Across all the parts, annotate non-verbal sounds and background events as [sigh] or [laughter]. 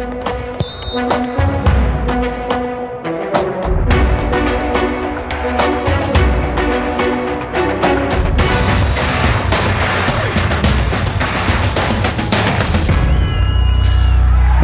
Boa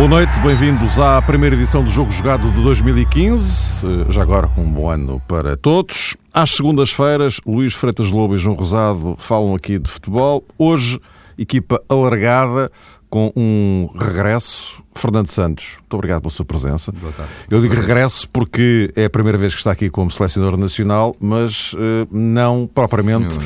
noite, bem-vindos à primeira edição do Jogo Jogado de 2015. Eh, já agora, um bom ano para todos. Às segundas-feiras, Luís Freitas Lobo e João Rosado falam aqui de futebol. Hoje, equipa alargada com um regresso. Fernando Santos, muito obrigado pela sua presença. Boa tarde. Eu digo regresso porque é a primeira vez que está aqui como selecionador nacional, mas uh, não propriamente.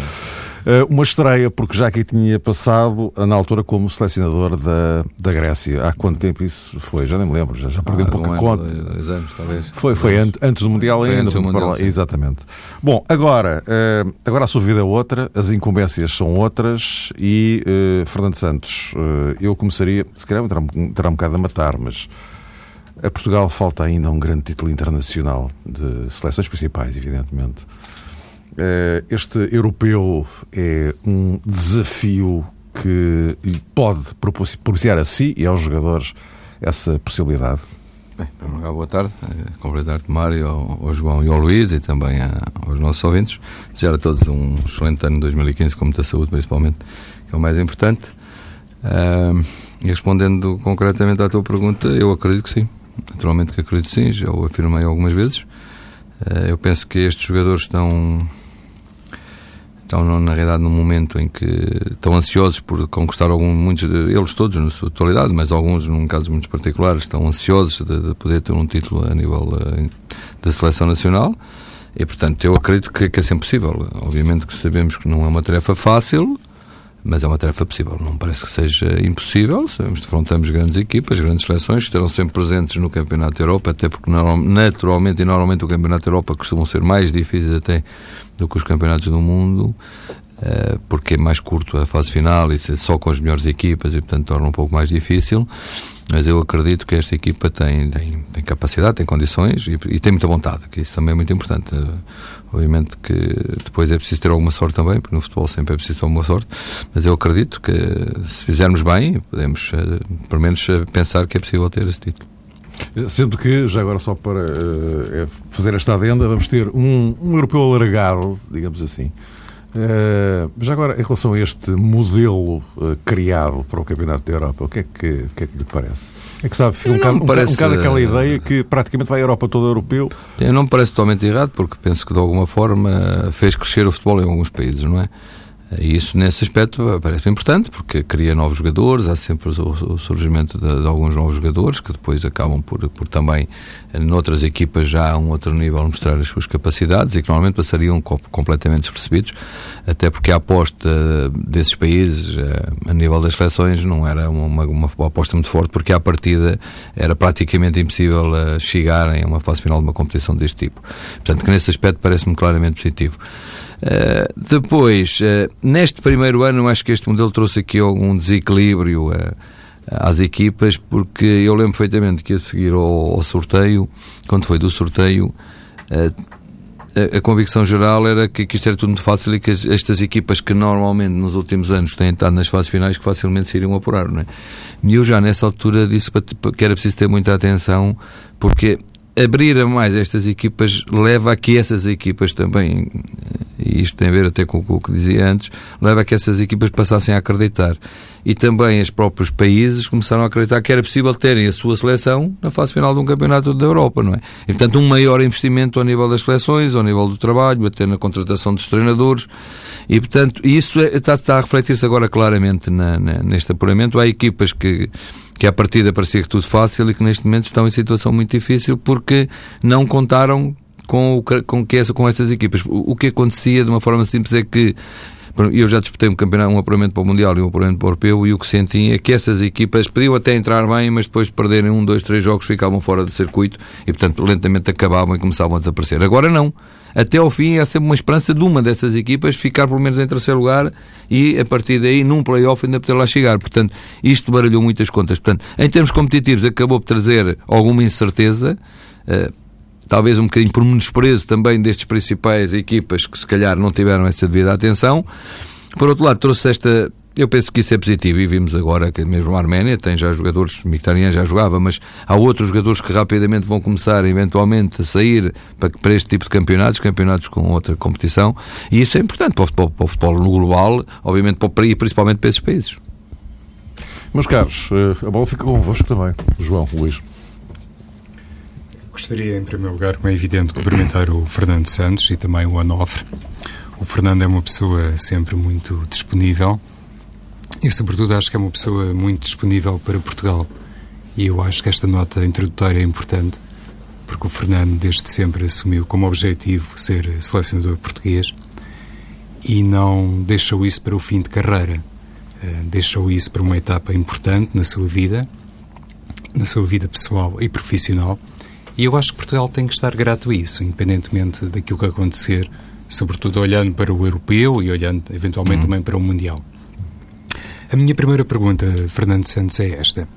Uma estreia, porque já aqui tinha passado, na altura, como selecionador da, da Grécia. Há quanto tempo isso foi? Já nem me lembro, já, já perdi ah, um pouco um a conta. Dois anos, talvez. Foi, foi antes, antes do Mundial foi ainda. Antes do mundial, exatamente. Bom, agora, uh, agora a sua vida é outra, as incumbências são outras e, uh, Fernando Santos, uh, eu começaria, se calhar terá, terá um bocado a matar, mas a Portugal falta ainda um grande título internacional de seleções principais, evidentemente. Eh, este europeu é um desafio que pode propiciar a si e aos jogadores essa possibilidade? Bem, lugar, boa tarde. Eh, cumprimentar-te, Mário, ao, João e ao Luís e também aos nossos ouvintes. Desejar a todos um excelente ano de 2015, com muita saúde, principalmente, que é o mais importante. Uh, e respondendo concretamente à tua pergunta, eu acredito que sim. Naturalmente que acredito sim, já o afirmei algumas vezes. Eu penso que estes jogadores estão estão na realidade num momento em que estão ansiosos por conquistar algum, muitos eles todos na sua totalidade, mas alguns num caso muito particular estão ansiosos de, de poder ter um título a nível uh, da seleção nacional e portanto eu acredito que, que é sempre possível. Obviamente que sabemos que não é uma tarefa fácil, mas é uma tarefa possível. Não parece que seja impossível. Sabemos que defrontamos grandes equipas, grandes seleções que estarão sempre presentes no Campeonato da Europa, até porque naturalmente e normalmente o Campeonato da Europa costumam ser mais difíceis até do que os campeonatos do mundo, eh, porque é mais curto a fase final e só com as melhores equipas e, portanto, torna um pouco mais difícil. Mas eu acredito que esta equipa tem, tem, tem capacidade, tem condições e, e, tem muita vontade, que isso também é muito importante. Eh, obviamente que depois é preciso ter alguma sorte também, porque no futebol sempre é preciso ter alguma sorte, mas eu acredito que se fizermos bem, podemos, eh, pelo menos, pensar que é possível ter esse título. Sendo que, já agora só para uh, fazer esta adenda, vamos ter um, um europeu alargado, digamos assim. Uh, já agora, em relação a este modelo uh, criado para o Campeonato da Europa, o que é que, o que, é que lhe parece? É que sabe, fica um bocado, parece, um bocado aquela ideia que praticamente vai a Europa toda europeu. Eu não me parece totalmente errado, porque penso que de alguma forma fez crescer o futebol em alguns países, não é? E isso, nesse aspecto, parece importante, porque cria novos jogadores, há sempre o, surgimento de, de, alguns novos jogadores que depois acabam por, por também, noutras equipas, já a um outro nível, mostrar as suas capacidades e que normalmente passariam completamente despercebidos, até porque a aposta desses países, eh, a nível das seleções, não era uma, uma, uma aposta muito forte, porque à partida era praticamente impossível eh, chegarem a uma fase final de uma competição deste tipo. Portanto, que nesse aspecto parece-me claramente positivo. Uh, depois, uh, neste primeiro ano, acho que este modelo trouxe aqui algum desequilíbrio uh, às equipas, porque eu lembro perfeitamente que a seguir ao, ao sorteio, quando foi do sorteio, a, a, convicção geral era que, que isto era tudo muito fácil e que as, estas equipas que normalmente nos últimos anos têm estado nas fases finais que facilmente se iriam apurar, não é? E eu já nessa altura disse que era preciso ter muita atenção, porque abrir a mais estas equipas leva a que essas equipas também, e isto tem a ver até com o que dizia antes, leva a que essas equipas passassem a acreditar. E também os próprios países começaram a acreditar que era possível terem a sua seleção na fase final de um campeonato da Europa, não é? E, portanto, um maior investimento ao nível das seleções, ao nível do trabalho, até na contratação dos treinadores. E, portanto, isso é, está, está, a refletir-se agora claramente na, na, neste apuramento. Há equipas que que à partida parecia que tudo fácil e que neste momento estão em situação muito difícil porque não contaram com, o, com, que essa, com essas equipas. O, o que acontecia de uma forma simples é que eu já disputei um campeonato, um apuramento para o Mundial e um apuramento para o Europeu e o que senti é que essas equipas podiam até entrar bem, mas depois de perderem um, dois, três jogos ficavam fora do circuito e, portanto, lentamente acabavam e começavam a desaparecer. Agora não até ao fim há sempre uma esperança de uma dessas equipas ficar pelo menos em terceiro lugar e a partir daí num play-off ainda poder lá chegar. Portanto, isto baralhou muitas contas. Portanto, em termos competitivos acabou por trazer alguma incerteza, uh, talvez um bocadinho por menosprezo também destes principais equipas que se calhar não tiveram essa devida atenção. Por outro lado, trouxe esta Eu penso que isso é positivo e vimos agora que mesmo a Arménia tem já jogadores, Mictarian já jogava, mas há outros jogadores que rapidamente vão começar eventualmente a sair para, para este tipo de campeonatos, campeonatos com outra competição, e isso é importante para o futebol, para o futebol no global, obviamente para, e principalmente para esses países. Meus caros, eh, a bola fica convosco também, João, Luís. Gostaria, em primeiro lugar, como é evidente, cumprimentar o Fernando Santos e também o Anofre. O Fernando é uma pessoa sempre muito disponível e, sobretudo, acho que é uma pessoa muito disponível para Portugal. E eu acho que esta nota introdutória é importante, porque o Fernando, desde sempre, assumiu como objetivo ser selecionador português e não deixou isso para o fim de carreira. Uh, deixou isso para uma etapa importante na sua vida, na sua vida pessoal e profissional. E eu acho que Portugal tem que estar grato a isso, independentemente daquilo que acontecer, sobretudo olhando para o europeu e olhando eventualmente uhum. também para o mundial. A minha primeira pergunta, Fernando Santos, é esta.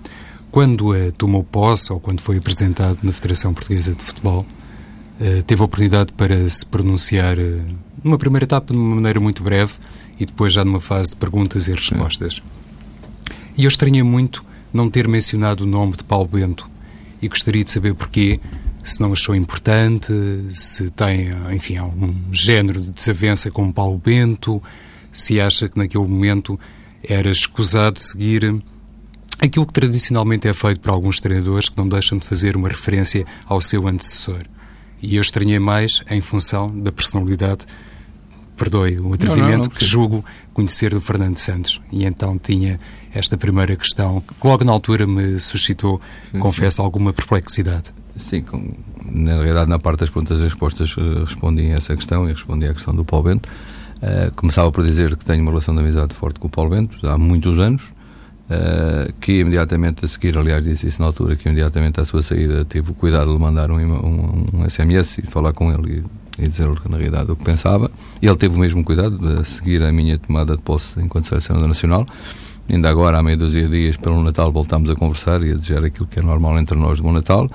Quando uh, tomou posse ou quando foi apresentado na Federação Portuguesa de Futebol, uh, teve a oportunidade para se pronunciar uh, numa primeira etapa de uma maneira muito breve e depois já numa fase de perguntas e respostas. E eu estranhei muito não ter mencionado o nome de Paulo Bento e gostaria de saber porquê, se não achou importante, se tem, enfim, algum género de desavença com Paulo Bento, se acha que naquele momento era escusado seguir aquilo que tradicionalmente é feito por alguns treinadores que não deixam de fazer uma referência ao seu antecessor. E eu estranhei mais em função da personalidade, perdoe o atrevimento, não, não, não, que julgo conhecer do Fernando Santos. E então tinha esta primeira questão, que logo na altura me suscitou, sim, confesso, sim. alguma perplexidade. Sim, com, na realidade, na parte das perguntas e respostas, eh, respondi a essa questão e respondi à questão do Paulo Bento. Uh, começava por dizer que tenho uma relação de amizade forte com o Paulo Bento, há muitos anos, uh, que imediatamente a seguir, aliás, disse isso na altura, que imediatamente à sua saída tive o cuidado de mandar um, um, um SMS e falar com ele e, e dizer-lhe na realidade o que pensava. Ele teve o mesmo cuidado de seguir a minha tomada de posse enquanto selecionador nacional. Ainda agora, há meia dúzia de dias, pelo Natal, voltámos a conversar e a desejar aquilo que é normal entre nós de bom Natal.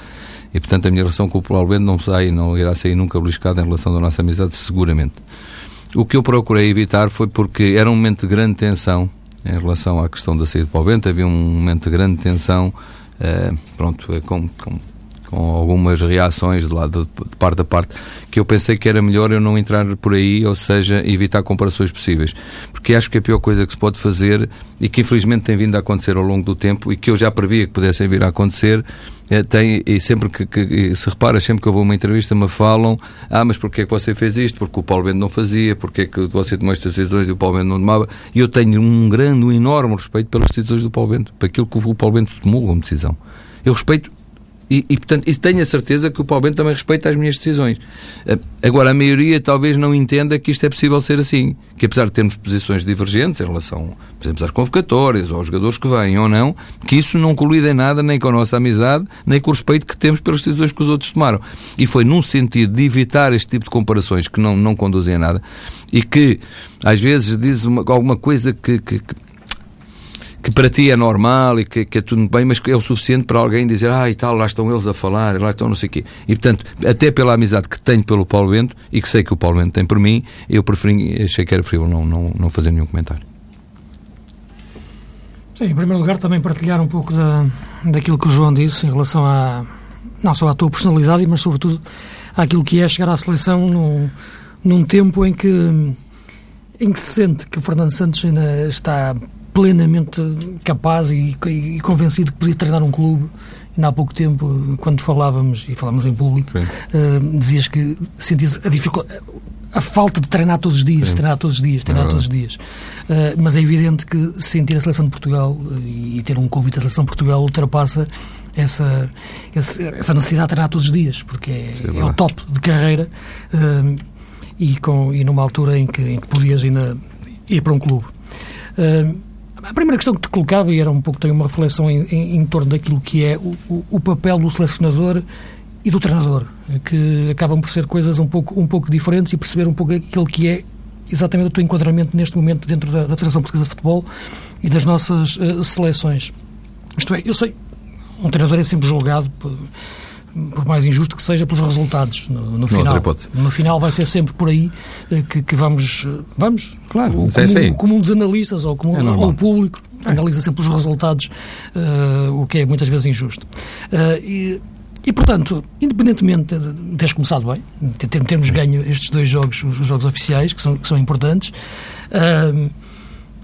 E, portanto, a minha relação com o Paulo Bento não sai, não irá sair nunca beliscada em relação à nossa amizade, seguramente. O que eu procurei evitar foi porque era um momento de grande tensão em relação à questão da saída de Paulo Bento, havia um momento de grande tensão, eh, pronto, é com, com, com, algumas reações de lado de, parte a parte, que eu pensei que era melhor eu não entrar por aí, ou seja, evitar comparações possíveis. Porque acho que a pior coisa que se pode fazer, e que infelizmente tem vindo a acontecer ao longo do tempo, e que eu já previa que pudessem vir a acontecer, é, tem, e sempre que, que, se repara, sempre que eu vou a uma entrevista me falam, ah, mas porquê é que você fez isto? Porque o Paulo Bento não fazia, porque é que você tomou estas decisões e o Paulo Bento não tomava? E eu tenho um grande, um enorme respeito pelas decisões do Paulo Bento, para aquilo que o Paulo Bento tomou como decisão. Eu respeito e, e, portanto, e tenho a certeza que o Paulo Bento também respeita as minhas decisões. Eh, agora, a maioria talvez não entenda que isto é possível ser assim. Que apesar de termos posições divergentes em relação, por exemplo, às convocatórias, aos jogadores que vêm ou não, que isso não colide em nada nem com a nossa amizade, nem com o respeito que temos pelas decisões que os outros tomaram. E foi num sentido de evitar este tipo de comparações que não, não conduzem a nada e que, às vezes, diz uma, alguma coisa que, que que para ti é normal e que, que é tudo bem, mas que é o suficiente para alguém dizer, ah, e tal, lá estão eles a falar, lá estão não sei o quê. E, portanto, até pela amizade que tenho pelo Paulo Bento e que sei que o Paulo Bento tem por mim, eu preferi, achei que era preferível não, não, não fazer nenhum comentário. Sim, em primeiro lugar, também partilhar um pouco da, daquilo que o João disse em relação a, não só à tua personalidade, mas sobretudo àquilo que é chegar à seleção num, num tempo em que, em que se sente que o Fernando Santos ainda está plenamente capaz e, e, convencido que podia treinar um clube. Ainda há pouco tempo, quando falávamos, e falávamos em público, uh, dizias que sentias a dificuldade a falta de treinar todos os dias, Sim. treinar todos os dias, treinar é todos os dias. Uh, mas é evidente que sentir a seleção de Portugal uh, e ter um convite à seleção de Portugal ultrapassa essa, essa necessidade de treinar todos os dias, porque é, é, é o top de carreira uh, e, com, e numa altura em que, em que podias ainda ir para um clube. A primeira questão que te colocava, e era um pouco também uma reflexão em, em, em torno daquilo que é o, o, o, papel do selecionador e do treinador, que acabam por ser coisas um pouco, um pouco diferentes e perceber um pouco aquilo que é exatamente o teu enquadramento neste momento dentro da, da Federação Portuguesa de Futebol e das nossas uh, seleções. Isto é, eu sei, um treinador é sempre julgado por, por mais injusto que seja, pelos resultados no, no final. No final vai ser sempre por aí eh, que, que vamos, vamos, claro, como, é como um dos analistas ou como é o público analisa sempre os resultados, uh, o que é muitas vezes injusto. Uh, e, e, portanto, independentemente de teres começado bem, de termos ganho estes dois jogos, os jogos oficiais, que são, que são importantes, uh,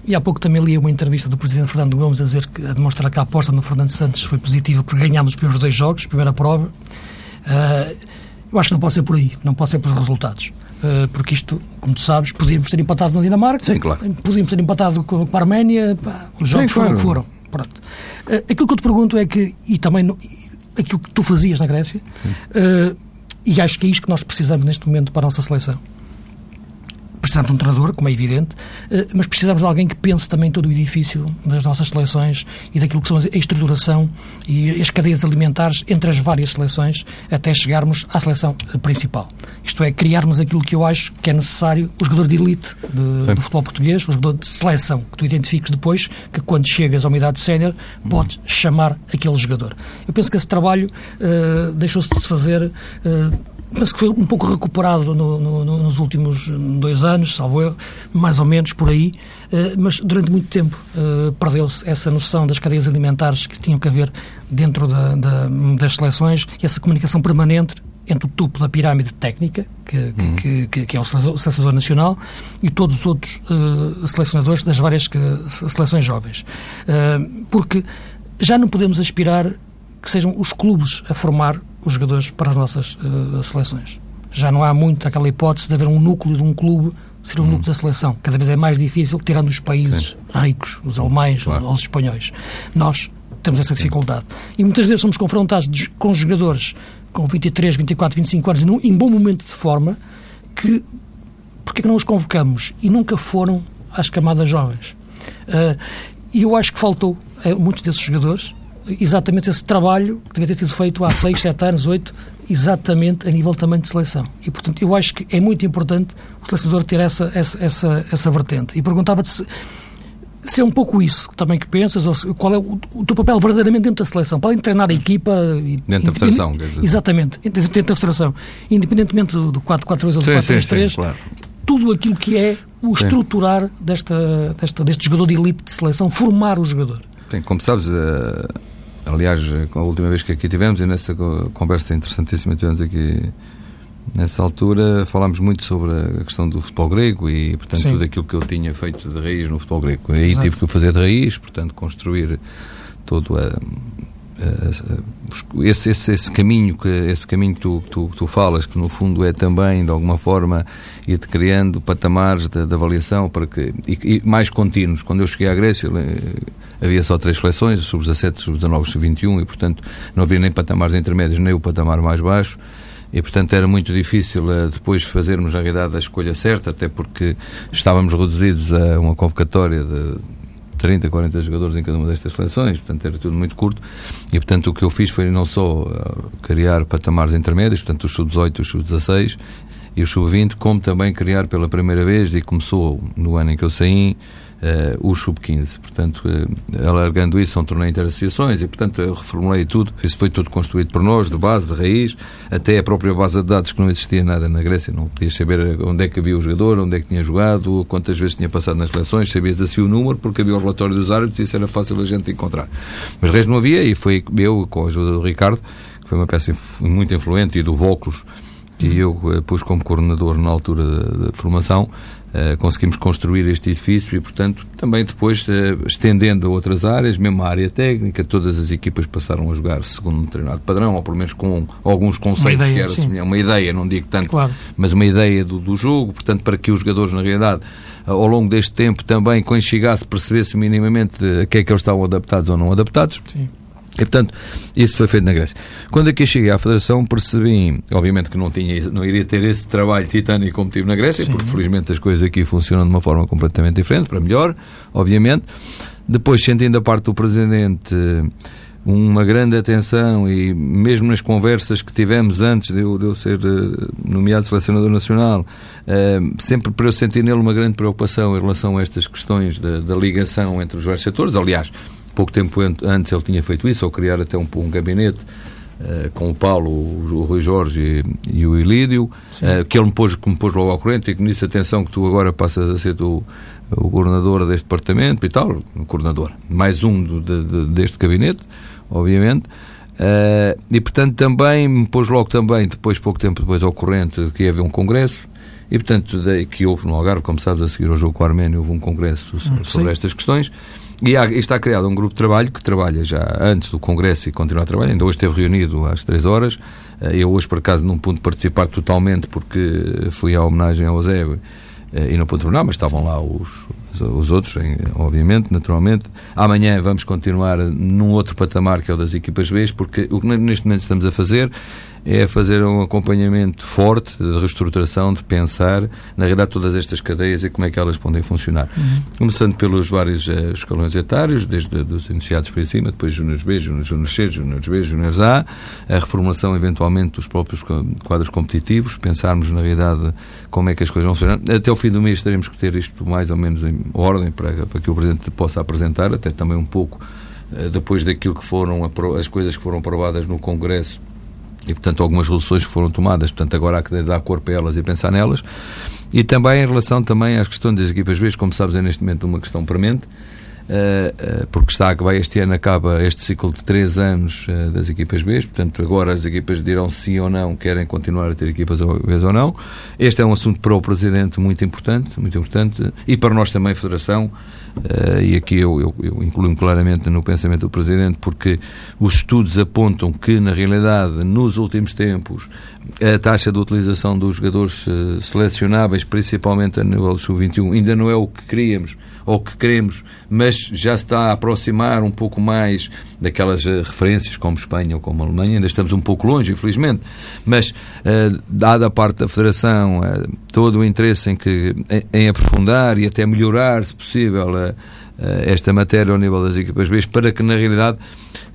e há pouco também li uma entrevista do Presidente Fernando Gomes a dizer que, a demonstrar que a aposta no Fernando Santos foi positiva porque ganhámos os primeiros dois jogos, primeira prova. Uh, eu acho que não pode ser por aí, não pode ser pelos resultados. Uh, porque isto, como tu sabes, podíamos ter empatado na Dinamarca, Sim, claro. podíamos ter empatado com, com a Arménia, pá, os jogos Sim, foram o que foram. Pronto. Uh, aquilo que eu te pergunto é que, e também no, aquilo que tu fazias na Grécia, e acho que é isto que nós precisamos neste momento para a nossa seleção Precisamos de um treinador, como é evidente, eh, mas precisamos de alguém que pense também todo o edifício das nossas seleções e daquilo que são a estruturação e as cadeias alimentares entre as várias seleções até chegarmos à seleção principal. Isto é, criarmos aquilo que eu acho que é necessário, o jogador de elite de, do futebol português, o jogador de seleção, que tu identifiques depois, que quando chegas à uma idade sénior, podes chamar aquele jogador. Eu penso que esse trabalho uh, deixou-se de se fazer. Uh, penso que foi um pouco recuperado no, no, nos últimos dois anos, salvo erro, mais ou menos por aí, eh, mas durante muito tempo eh, perdeu-se essa noção das cadeias alimentares que tinham que haver dentro da, da, das seleções e essa comunicação permanente entre o topo da pirâmide técnica, que, uhum. que, que, é o selecionador nacional, e todos os outros uh, selecionadores das várias seleções jovens. Uh, porque já não podemos aspirar que sejam os clubes a formar os jogadores para as nossas uh, seleções. Já não há muito aquela hipótese de haver um núcleo de um clube ser um hum. núcleo da seleção. Cada vez é mais difícil, tirando os países Sim. ricos, os alemães claro. ou os espanhóis. Nós temos essa dificuldade. E muitas vezes somos confrontados com jogadores com 23, 24, 25 anos em bom momento de forma que porque é que não os convocamos? E nunca foram às camadas jovens. Uh, e eu acho que faltou a muitos desses jogadores exatamente esse trabalho que devia ter sido feito há 6, 7 anos, 8, exatamente a nível também de seleção. E, portanto, eu acho que é muito importante o selecionador ter essa, essa, essa, essa vertente. E perguntava-te se, se é um pouco isso também que pensas, ou qual é o, o teu papel verdadeiramente dentro da seleção, para treinar a equipa... Dentro da federação. Exatamente, dentro da federação. Independentemente do 4-4-2 ou do 4-3-3, claro. tudo aquilo que é o estruturar desta, desta, deste jogador de elite de seleção, formar o jogador. Tem, como sabes, uh Aliás, a última vez que aqui tivemos, e nessa conversa interessantíssima que tivemos aqui nessa altura, falámos muito sobre a questão do futebol grego e, portanto, Sim. tudo aquilo que eu tinha feito de raiz no futebol grego. Aí Exato. tive que o fazer de raiz, portanto, construir todo a, esse, esse, esse, caminho que esse caminho que tu, tu, tu, falas que no fundo é também de alguma forma ir criando patamares de, de avaliação para que e, e, mais contínuos quando eu cheguei à Grécia havia só três seleções, sub-17, sub-19, sub-21, e portanto não havia nem patamares intermédios, nem o patamar mais baixo. E, portanto, era muito difícil uh, depois fazermos, na realidade, a escolha certa, até porque estávamos reduzidos a uma convocatória de 30, 40 jogadores em cada uma destas seleções, portanto, era tudo muito curto. E, portanto, o que eu fiz foi não só uh, criar patamares intermédios, portanto, os sub-18, os sub-16 e os sub-20, como também criar pela primeira vez, e começou no ano em que eu saí, uh, o Sub-15. Portanto, uh, alargando isso, são torneio interassociações e, portanto, eu reformulei tudo. Isso foi tudo construído por nós, de base, de raiz, até a própria base de dados que não existia nada na Grécia. Não podias saber onde é que havia o jogador, onde é que tinha jogado, quantas vezes tinha passado nas seleções, sabias assim o número, porque havia o relatório dos árbitros e isso era fácil a gente encontrar. Mas resto não havia e foi eu, com a ajuda do Ricardo, que foi uma peça muito influente, e do Volclos, que eu eh, pus como coordenador na altura da formação, conseguimos construir este edifício e, portanto, também depois uh, estendendo a outras áreas, mesmo a área técnica, todas as equipas passaram a jogar segundo um determinado padrão, ou pelo menos com alguns conceitos ideia, que era semelhante, uma ideia, não digo tanto, claro. mas uma ideia do, do jogo, portanto, para que os jogadores, na realidade, ao longo deste tempo também, quando chegasse, percebesse minimamente a que é que eles estavam adaptados ou não adaptados. Sim. E, portanto, isso foi feito na Grécia. Quando aqui cheguei à Federação, percebi, obviamente, que não, tinha, não iria ter esse trabalho titânico como tive na Grécia, Sim. porque felizmente as coisas aqui funcionam de uma forma completamente diferente, para melhor, obviamente. Depois, sentindo a parte do Presidente uma grande atenção e mesmo nas conversas que tivemos antes de eu, de eu ser uh, nomeado selecionador nacional, uh, sempre para eu sentir nele uma grande preocupação em relação a estas questões da, da ligação entre os vários setores. Aliás, pouco tempo antes ele tinha feito isso, ou criar até um, um gabinete Uh, com o Paulo, o, o Rui Jorge e, e o Ilídio, uh, que ele me pôs, que me pôs logo ao corrente e que me disse: atenção, que tu agora passas a ser tu, o coordenador deste departamento e tal, coordenador, mais um do, de, de, deste gabinete, obviamente. Uh, e portanto também me pôs logo também, depois, pouco tempo depois, ao corrente que ia haver um congresso. E portanto, de, que houve no Algarve, como sabes, a seguir ao jogo com a Arménia, houve um congresso sobre, sobre estas questões. E, há, está criado um grupo de trabalho que trabalha já antes do Congresso e continua a trabalhar. Ainda hoje esteve reunido às 3 horas. Eh, eu hoje, por acaso, não pude participar totalmente porque fui à homenagem ao Zé eh, e não pude terminar, mas estavam lá os, os outros, obviamente, naturalmente. Amanhã vamos continuar num outro patamar que é o das equipas B, porque o que neste momento estamos a fazer é fazer um acompanhamento forte de reestruturação, de pensar, na realidade, todas estas cadeias e como é que elas podem funcionar. Uhum. Começando pelos vários uh, escalões etários, desde os iniciados para cima, depois Júniores B, Júniores C, Júniores B, Júniores A, a reformulação eventualmente dos próprios quadros competitivos, pensarmos na realidade como é que as coisas vão funcionar. Até o fim do mês teremos que ter isto mais ou menos em ordem para, para que o Presidente possa apresentar, até também um pouco uh, depois daquilo que foram as coisas que foram aprovadas no Congresso e, portanto, algumas resoluções que foram tomadas. Portanto, agora há que dar corpo a elas e pensar nelas. E também em relação também às questões das equipas B, como sabes, é neste momento uma questão premente, uh, uh, porque está que vai este ano acaba este ciclo de três anos uh, das equipas B, portanto, agora as equipas dirão sim ou não, querem continuar a ter equipas B ou não. Este é um assunto para o Presidente muito importante, muito importante, e para nós também, Federação, Uh, e aqui eu, eu, eu incluo claramente no pensamento do Presidente, porque os estudos apontam que, na realidade, nos últimos tempos, a taxa de utilização dos jogadores uh, selecionáveis, principalmente a nível do sub-21, ainda não é o que queríamos ou que queremos, mas já se está a aproximar um pouco mais daquelas uh, referências como Espanha ou como Alemanha. Ainda estamos um pouco longe, infelizmente, mas uh, dada a parte da Federação, todo o interesse em, que, em, em, aprofundar e até melhorar, se possível, esta matéria ao nível das equipas B, para que na realidade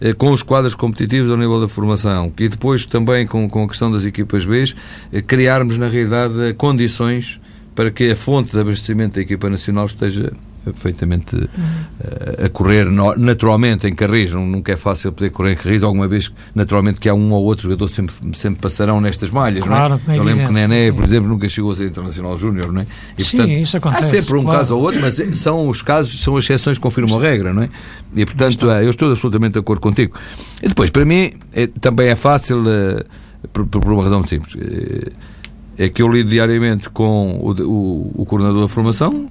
eh, com os quadros competitivos ao nível da formação e depois também com, com a questão das equipas B, eh, criarmos na realidade condições para que a fonte de abastecimento da equipa nacional esteja perfeitamente uh, a correr naturalmente em Carris. Nunca é fácil poder correr em Carris, alguma vez, naturalmente, que há um ou outro jogador sempre, sempre passarão nestas malhas. Claro, não é? é Eu lembro que Nené, sim. por exemplo, nunca chegou a ser internacional júnior, não é? E, sim, portanto, isso acontece. Há sempre um claro. caso ou outro, mas são os casos, são as exceções que confirmam a regra, não é? E, portanto, é, eu estou absolutamente de acordo contigo. E depois, para mim, é, também é fácil, uh, por, por, uma razão muito simples. É que eu lido diariamente com o, o, o coordenador da formação,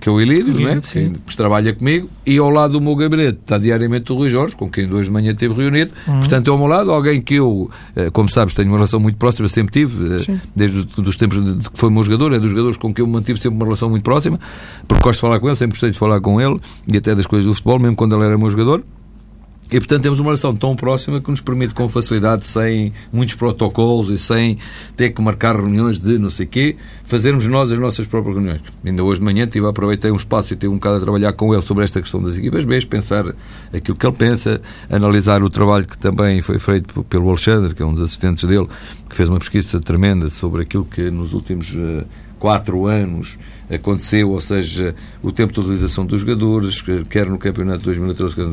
que é o Ilídio, né? que trabalha comigo, e ao lado do meu gabinete está diariamente o Rui Jorge, com quem hoje de manhã esteve reunido. Uhum. Portanto, ao meu lado, alguém que eu, eh, como sabes, tenho uma relação muito próxima, sempre tive, eh, Sim. desde os tempos de que foi meu jogador, é dos jogadores com quem eu mantive sempre uma relação muito próxima, porque gosto de falar com ele, sempre gostei de falar com ele, e até das coisas do futebol, mesmo quando ele era meu jogador. E, portanto, temos uma relação tão próxima que nos permite, com facilidade, sem muitos protocolos e sem ter que marcar reuniões de não sei quê, fazermos nós as nossas próprias reuniões. Ainda hoje de manhã tive, aproveitei um espaço e tive um bocado a trabalhar com ele sobre esta questão das equipas B, pensar aquilo que ele pensa, analisar o trabalho que também foi feito pelo Alexandre, que é um dos assistentes dele, que fez uma pesquisa tremenda sobre aquilo que nos últimos uh, quatro anos aconteceu, ou seja, o tempo de utilização dos jogadores, quer no campeonato de 2013, quer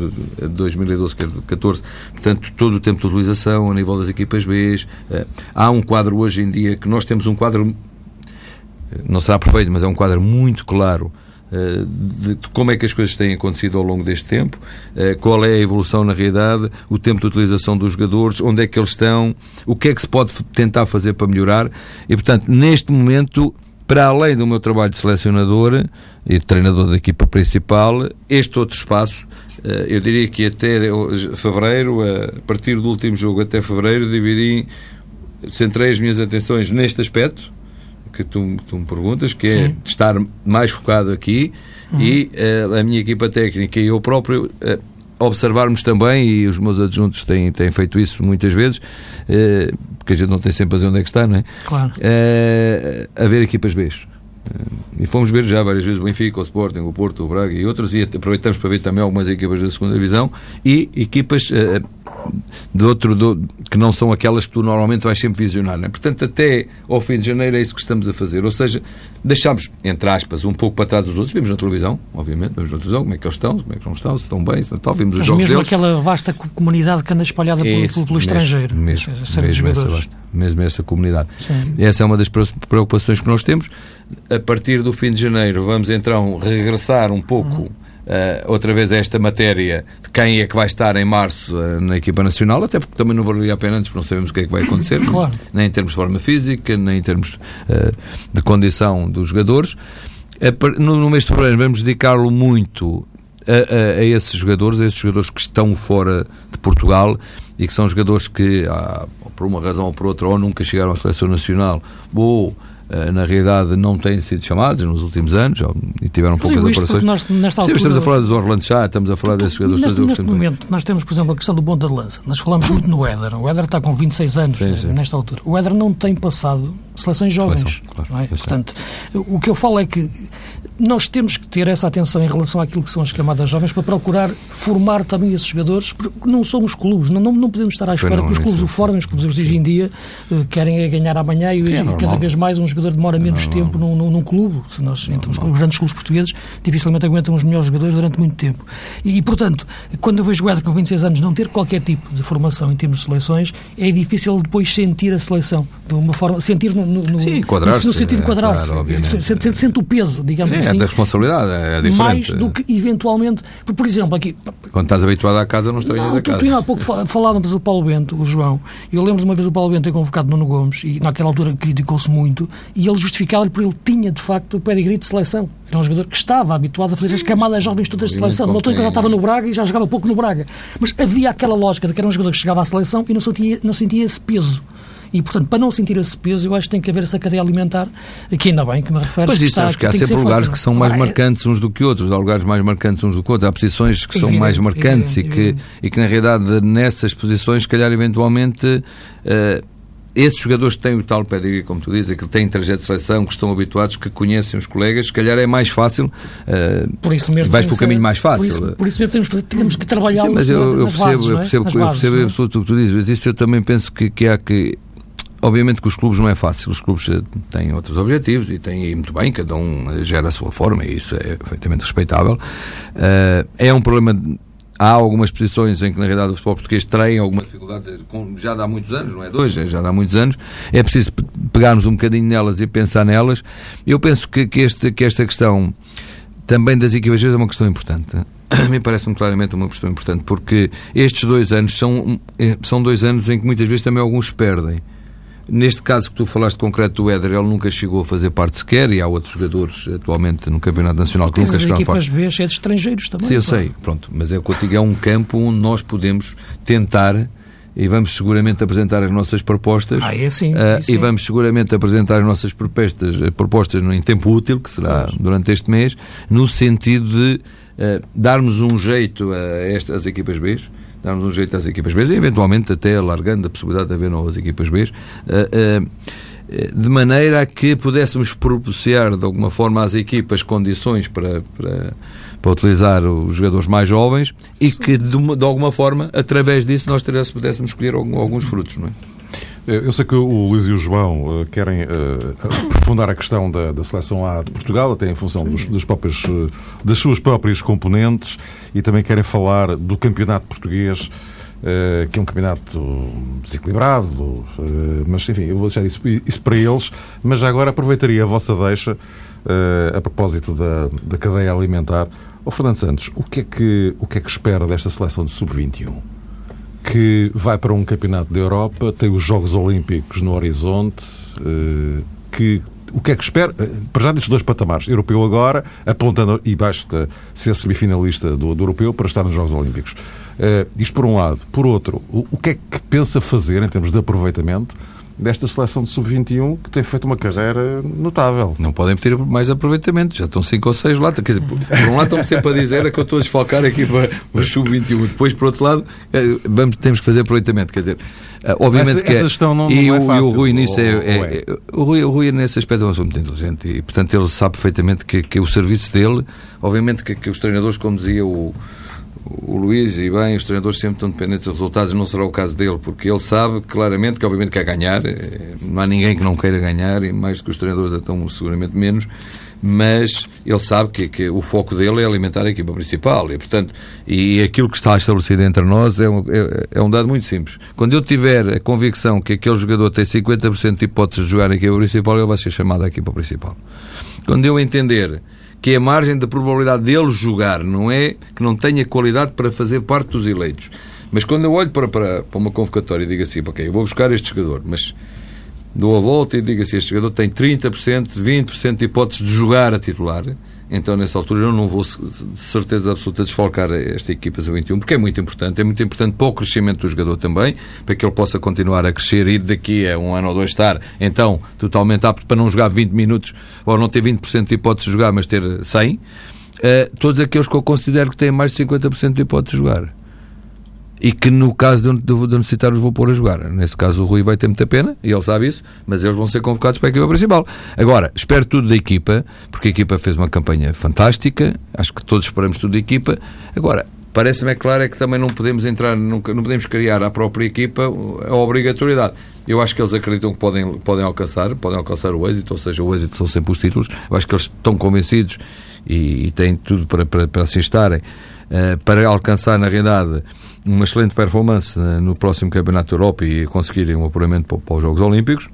de 2012, quer de 2014, portanto, todo o tempo de utilização a nível das equipas B. Eh, há um quadro hoje em dia que nós temos um quadro, não será perfeito, mas é um quadro muito claro eh, de como é que as coisas têm acontecido ao longo deste tempo, eh, qual é a evolução na realidade, o tempo de utilização dos jogadores, onde é que eles estão, o que é que se pode tentar fazer para melhorar. E, portanto, neste momento, para além do meu trabalho de selecionador e de treinador da equipa principal, este outro espaço, eh, eu diria que até fevereiro, a partir do último jogo até fevereiro, dividi, centrei as minhas atenções neste aspecto que tu, tu me perguntas, que é Sim. estar mais focado aqui uhum. e uh, a minha equipa técnica e eu próprio uh, observarmos também, e os meus adjuntos têm, têm feito isso muitas vezes, uh, porque a gente não tem sempre a dizer onde é que está, não é? Claro. Uh, a ver equipas B. E fomos ver já várias vezes o Benfica, o Sporting, o Porto, o Braga e outros, e aproveitamos para ver também algumas equipas da segunda divisão e equipas uh, de outro, de, que não são aquelas que tu normalmente vais sempre visionar. Né? Portanto, até ao fim de janeiro é isso que estamos a fazer. Ou seja, deixámos, entre aspas, um pouco para trás dos outros. Vimos na televisão, obviamente, vimos na televisão como é que eles estão, como é que não estão, se estão bem, se não estão. Vimos os Mas jogos mesmo deles. aquela vasta comunidade que anda espalhada pelo, Isso, pelo, pelo mesmo, estrangeiro. Mesmo, de mesmo, essa, basta. mesmo essa comunidade. Sim. Essa é uma das preocupações que nós temos. A partir do fim de janeiro vamos então regressar um pouco eh, outra vez a esta matéria de quem é que vai estar em março eh, na equipa nacional, até porque também não valeria a pena antes, porque não sabemos o que é que vai acontecer, Claro. nem em termos de forma física, nem em termos eh, de condição dos jogadores. No, no mês de fevereiro vamos dedicá-lo muito a, a- a esses jogadores, a esses jogadores que estão fora de Portugal e que são jogadores que, ah, por uma razão ou por outra, ou nunca chegaram à seleção nacional, ou na realidade não têm sido chamados nos últimos anos e tiveram poucas nós, nesta Sim, altura, estamos a falar dos Orlando Chá, estamos a falar desses jogadores Neste, neste momento, nós temos, por exemplo, a questão do ponta de lança. Nós falamos [coughs] muito no Éder. O Éder está com 26 anos Sim, eh, sim. nesta altura. O Éder não tem passado seleções jovens. Seleção, claro, é? sei. Portanto, o que eu falo é que nós temos que ter essa atenção em relação àquilo que são as camadas jovens para procurar formar também esses jogadores, porque não somos clubes, não, não, não podemos estar à espera não, que os clubes é o formem. Os clubes hoje em dia eh, querem é ganhar amanhã e, é hoje, cada normal. vez mais um jogador demora menos tempo num, num, num clube. Se nós, então, os, grandes clubes portugueses dificilmente aguentam os melhores jogadores durante muito tempo. E, portanto, quando eu vejo o Éder com 26 anos não ter qualquer tipo de formação em termos de seleções, é difícil depois sentir a seleção. De uma forma, sentir no, no, no- Sim, no sentido de é, enquadrar-se. claro, sente, sente, sente o peso, digamos Sim, é assim. da responsabilidade, é diferente. mais do que eventualmente. Por, por exemplo, aqui, Quando estás habituado à casa, não estranhas não, a tu, casa. tu há pouco fa- falávamos do Paulo Bento, o João. Eu lembro de uma vez o Paulo Bento ter convocado Nuno Gomes e naquela altura criticou-se muito e ele justificava-lhe por ele tinha de facto o pedigree de seleção. Era um jogador que estava habituado a fazer as camadas jovens todas de seleção. Não estou que já estava no Braga e já jogava pouco no Braga. Mas havia aquela lógica de que era um jogador que chegava à seleção e não sentia, não sentia esse peso. E, portanto, para não sentir esse peso, eu acho que tem que haver essa cadeia alimentar, que ainda bem que me refere Pois isso, sabes que há sempre ser lugares que são mais é- marcantes uns do que outros, há lugares mais marcantes uns do que outros, há posições que são Evidente, mais marcantes evidente, e, que, evidente. e que na realidade nessas posições, se calhar eventualmente eh, esses jogadores que têm o tal pedigree, como tu dizes, que têm trajeto de seleção, que estão habituados, que conhecem os colegas, se calhar é mais fácil, eh, Por isso mesmo vais que ser- caminho mais fácil. Por isso, por isso mesmo temos, que temos que trabalhar Sim, mas eu, eu percebo, bases, eu é? percebo, Nas eu bases, percebo não é? absoluto o que tu dizes, mas isso eu também penso que, que há que. Obviamente que os clubes não é fácil, os clubes eh, têm outros objetivos e têm e muito bem, cada um eh, gera a sua forma e isso é perfeitamente respeitável. Eh, é um problema. Há algumas posições em que, na realidade, o futebol português tem alguma dificuldade, com- já dá muitos anos, não é dois, é- já dá muitos anos. É preciso pe- pegarmos um bocadinho nelas e pensar nelas. Eu penso que, que, este, que esta questão também das equipas é uma questão importante. [coughs] A mim parece-me claramente uma questão importante, porque estes dois anos são, eh, são dois anos em que muitas vezes também alguns perdem. Neste caso que tu falaste concreto do Éder, ele nunca chegou a fazer parte sequer, e há outros jogadores atualmente no Campeonato Nacional que nunca chegaram a. B cheias de estrangeiros também. Sim, eu claro. sei, pronto, mas é o que eu digo, é um campo onde nós podemos tentar e vamos seguramente apresentar as nossas propostas Ah, é sim, ah, é sim. e vamos seguramente apresentar as nossas propostas, eh, propostas em tempo útil, que será durante este mês, no sentido de ah, darmos um jeito a estas equipas B, darmos um jeito às equipas B, eventualmente até alargando a possibilidade de haver novas equipas B, ah, ah, de maneira a que pudéssemos propiciar de alguma forma às equipas condições para, para, para utilizar os jogadores mais jovens e que de, de alguma forma, através disso, nós pudéssemos escolher alguns frutos, não é? Eu sei que o Luís e o João eh, querem eh, aprofundar a questão da, da seleção A de Portugal, até em função dos, das, próprias, eh, das suas próprias componentes, e também querem falar do campeonato português, eh, que é um campeonato desequilibrado, eh, mas enfim, eu vou deixar isso, isso para eles, mas já agora aproveitaria a vossa deixa eh, a propósito da, da cadeia alimentar. Ó Fernando Santos, o que, é que, o que é que espera desta seleção de sub-21? Que vai para um campeonato da Europa, tem os Jogos Olímpicos no horizonte, eh, que o que é que espera? Eh, Para já destes dois patamares, europeu agora, apontando e basta ser semifinalista do, do europeu para estar nos Jogos Olímpicos. Eh, isto por um lado. Por outro, o, o que é que pensa fazer em termos de aproveitamento desta seleção de sub-21 que tem feito uma carreira notável? Não podem ter mais aproveitamento, já estão 5 ou 6 lá. Quer dizer, por por um lado estão-me sempre a dizer é que eu estou a desfalcar aqui para, para o sub-21. Depois, por outro lado, eh, vamos, temos que fazer aproveitamento. Quer dizer, eh, obviamente Essa- que é, gestão não- e, não é o, e o fácil, Rui nisso é, é- é? é- o, Rui, o Rui nesse aspecto é pessoa muito inteligente e, portanto, ele sabe perfeitamente que, que o serviço dele, obviamente que, que os treinadores, como dizia o o Luís e bem, os treinadores sempre estão dependentes dos resultados, não será o caso dele, porque ele sabe claramente que, obviamente, quer ganhar. Eh, não há ninguém que não queira ganhar, e mais do que os treinadores, estão seguramente menos. Mas ele sabe que, que, o foco dele é alimentar a equipa principal e, portanto, e aquilo que está estabelecido entre nós é um, é, é um dado muito simples. Quando eu tiver a convicção que aquele jogador tem 50% de hipóteses de jogar na equipa principal, ele vai ser chamado à equipa principal. Quando eu entender que é a margem da probabilidade dele jogar, não é que não tenha qualidade para fazer parte dos eleitos. Mas quando eu olho para, para, para uma convocatória e digo assim, ok, eu vou buscar este jogador, mas dou a volta e digo assim, este jogador tem 30%, 20% de hipóteses de jogar a titular, então, nessa altura, eu não vou, de certeza absoluta, desfalcar esta equipa do 21, porque é muito importante. É muito importante para o crescimento do jogador também, para que ele possa continuar a crescer e daqui a um ano ou dois estar, então, totalmente apto para não jogar 20 minutos, ou não ter 20% de hipótese de jogar, mas ter 100. Uh, eh, todos aqueles que eu considero que têm mais de 50% de hipótese de jogar e que no caso de, de, de necessitar os vou pôr a jogar. Nesse caso o Rui vai ter muita pena, e ele sabe isso, mas eles vão ser convocados para a equipa principal. Agora, espero tudo da equipa, porque a equipa fez uma campanha fantástica, acho que todos esperamos tudo da equipa. Agora, parece-me é claro é que também não podemos entrar, não, não podemos criar à própria equipa a obrigatoriedade. Eu acho que eles acreditam que podem, podem alcançar, podem alcançar o êxito, ou seja, o êxito são sempre os títulos. Eu acho que eles estão convencidos e, e têm tudo para, para, para se estarem uh, para alcançar, na realidade, uma excelente performance eh, no próximo Campeonato da Europa e conseguirem um apuramento para os Jogos Olímpicos.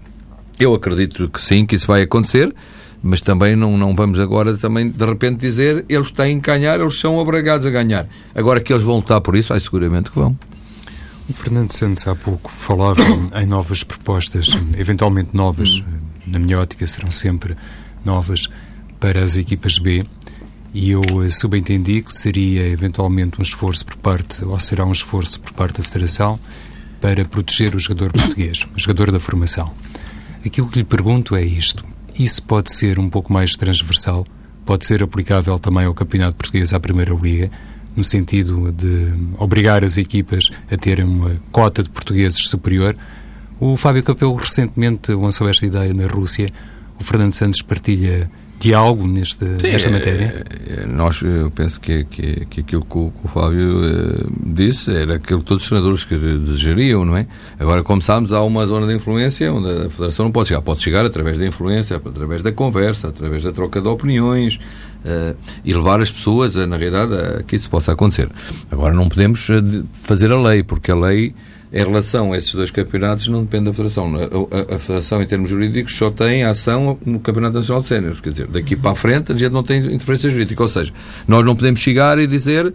Eu acredito que sim, que isso vai acontecer, mas também não, não vamos agora também de repente dizer eles têm que ganhar, eles são obrigados a ganhar. Agora que eles vão lutar por isso, vai seguramente que vão. O Fernando Santos há pouco falava [coughs] em novas propostas, eventualmente novas, hum. na minha ótica serão sempre novas, para as equipas B e eu eh, subentendi que seria eventualmente um esforço por parte, ou será um esforço por parte da Federação, para proteger o jogador [coughs] português, o jogador da formação. Aquilo que lhe pergunto é isto: isso pode ser um pouco mais transversal, pode ser aplicável também ao Campeonato Português, à Primeira Liga, no sentido de obrigar as equipas a terem uma cota de portugueses superior. O Fábio Capello recentemente lançou esta ideia na Rússia. O Fernando Santos partilha diálogo neste, Sim, nesta matéria? É, é, nós, eu penso que, que, que aquilo que o, que o Fábio eh, disse era aquilo que todos os senadores que desejariam, não é? Agora, como sabemos, há uma zona de influência onde a Federação não pode chegar. Pode chegar através da influência, através da conversa, através da troca de opiniões uh, e levar as pessoas, na realidade, a que isso possa acontecer. Agora, não podemos eh, fazer a lei, porque a lei em relação a esses dois campeonatos não depende da Federação. A, a, a Federação, em termos jurídicos, só tem ação no Campeonato Nacional de Séniores. Quer dizer, daqui para a frente a gente não tem interferência jurídica. Ou seja, nós não podemos chegar e dizer,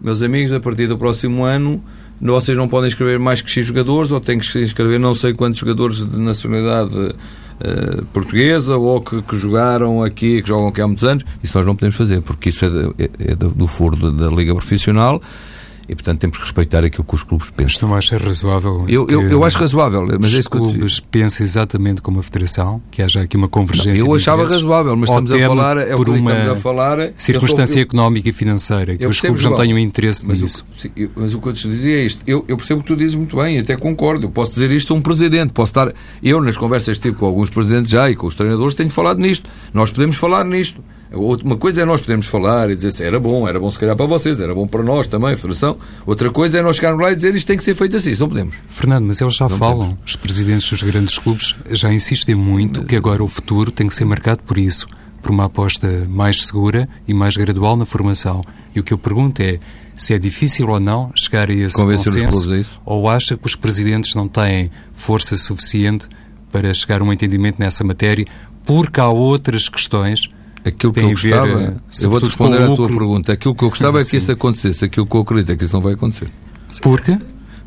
meus amigos, a partir do próximo ano vocês não podem escrever mais que X jogadores ou têm que escrever não sei quantos jogadores de nacionalidade uh, portuguesa ou que, que, jogaram aqui, que jogam aqui há muitos anos. Isso nós não podemos fazer, porque isso é, de, é, é do foro da Liga Profissional e, portanto, temos que respeitar aquilo que os clubes pensam. Isto não acha razoável? Eu, eu, eu acho razoável, mas é isso que clubes pensam exatamente como a Federação, que haja aqui uma convergência. Não, eu achava razoável, mas estamos a falar, é por uma a falar, circunstância eu, económica e financeira, que os clubes não tenham interesse mas nisso. O, sim, mas o que eu te dizia é isto. Eu, eu percebo que tu dizes muito bem, até concordo. Eu posso dizer isto a um presidente, posso estar. Eu, nas conversas que tive com alguns presidentes já e com os treinadores, tenho falado nisto. Nós podemos falar nisto. Uma coisa é nós podemos falar e dizer assim, era bom, era bom se calhar para vocês, era bom para nós também, a Federação. Outra coisa é nós chegarmos lá e dizer isto tem que ser feito assim, isso não podemos. Fernando, mas eles já não falam, podemos. os presidentes dos grandes clubes já insistem muito mas... que agora o futuro tem que ser marcado por isso, por uma aposta mais segura e mais gradual na formação. E o que eu pergunto é se é difícil ou não chegar a esse Convencer consenso, ou acha que os presidentes não têm força suficiente para chegar a um entendimento nessa matéria, porque há outras questões Aquilo que eu gostava, ver, eu vou-te responder à tua pergunta. Aquilo que eu gostava é que isso acontecesse. Aquilo que eu acredito é que isso não vai acontecer. Porquê?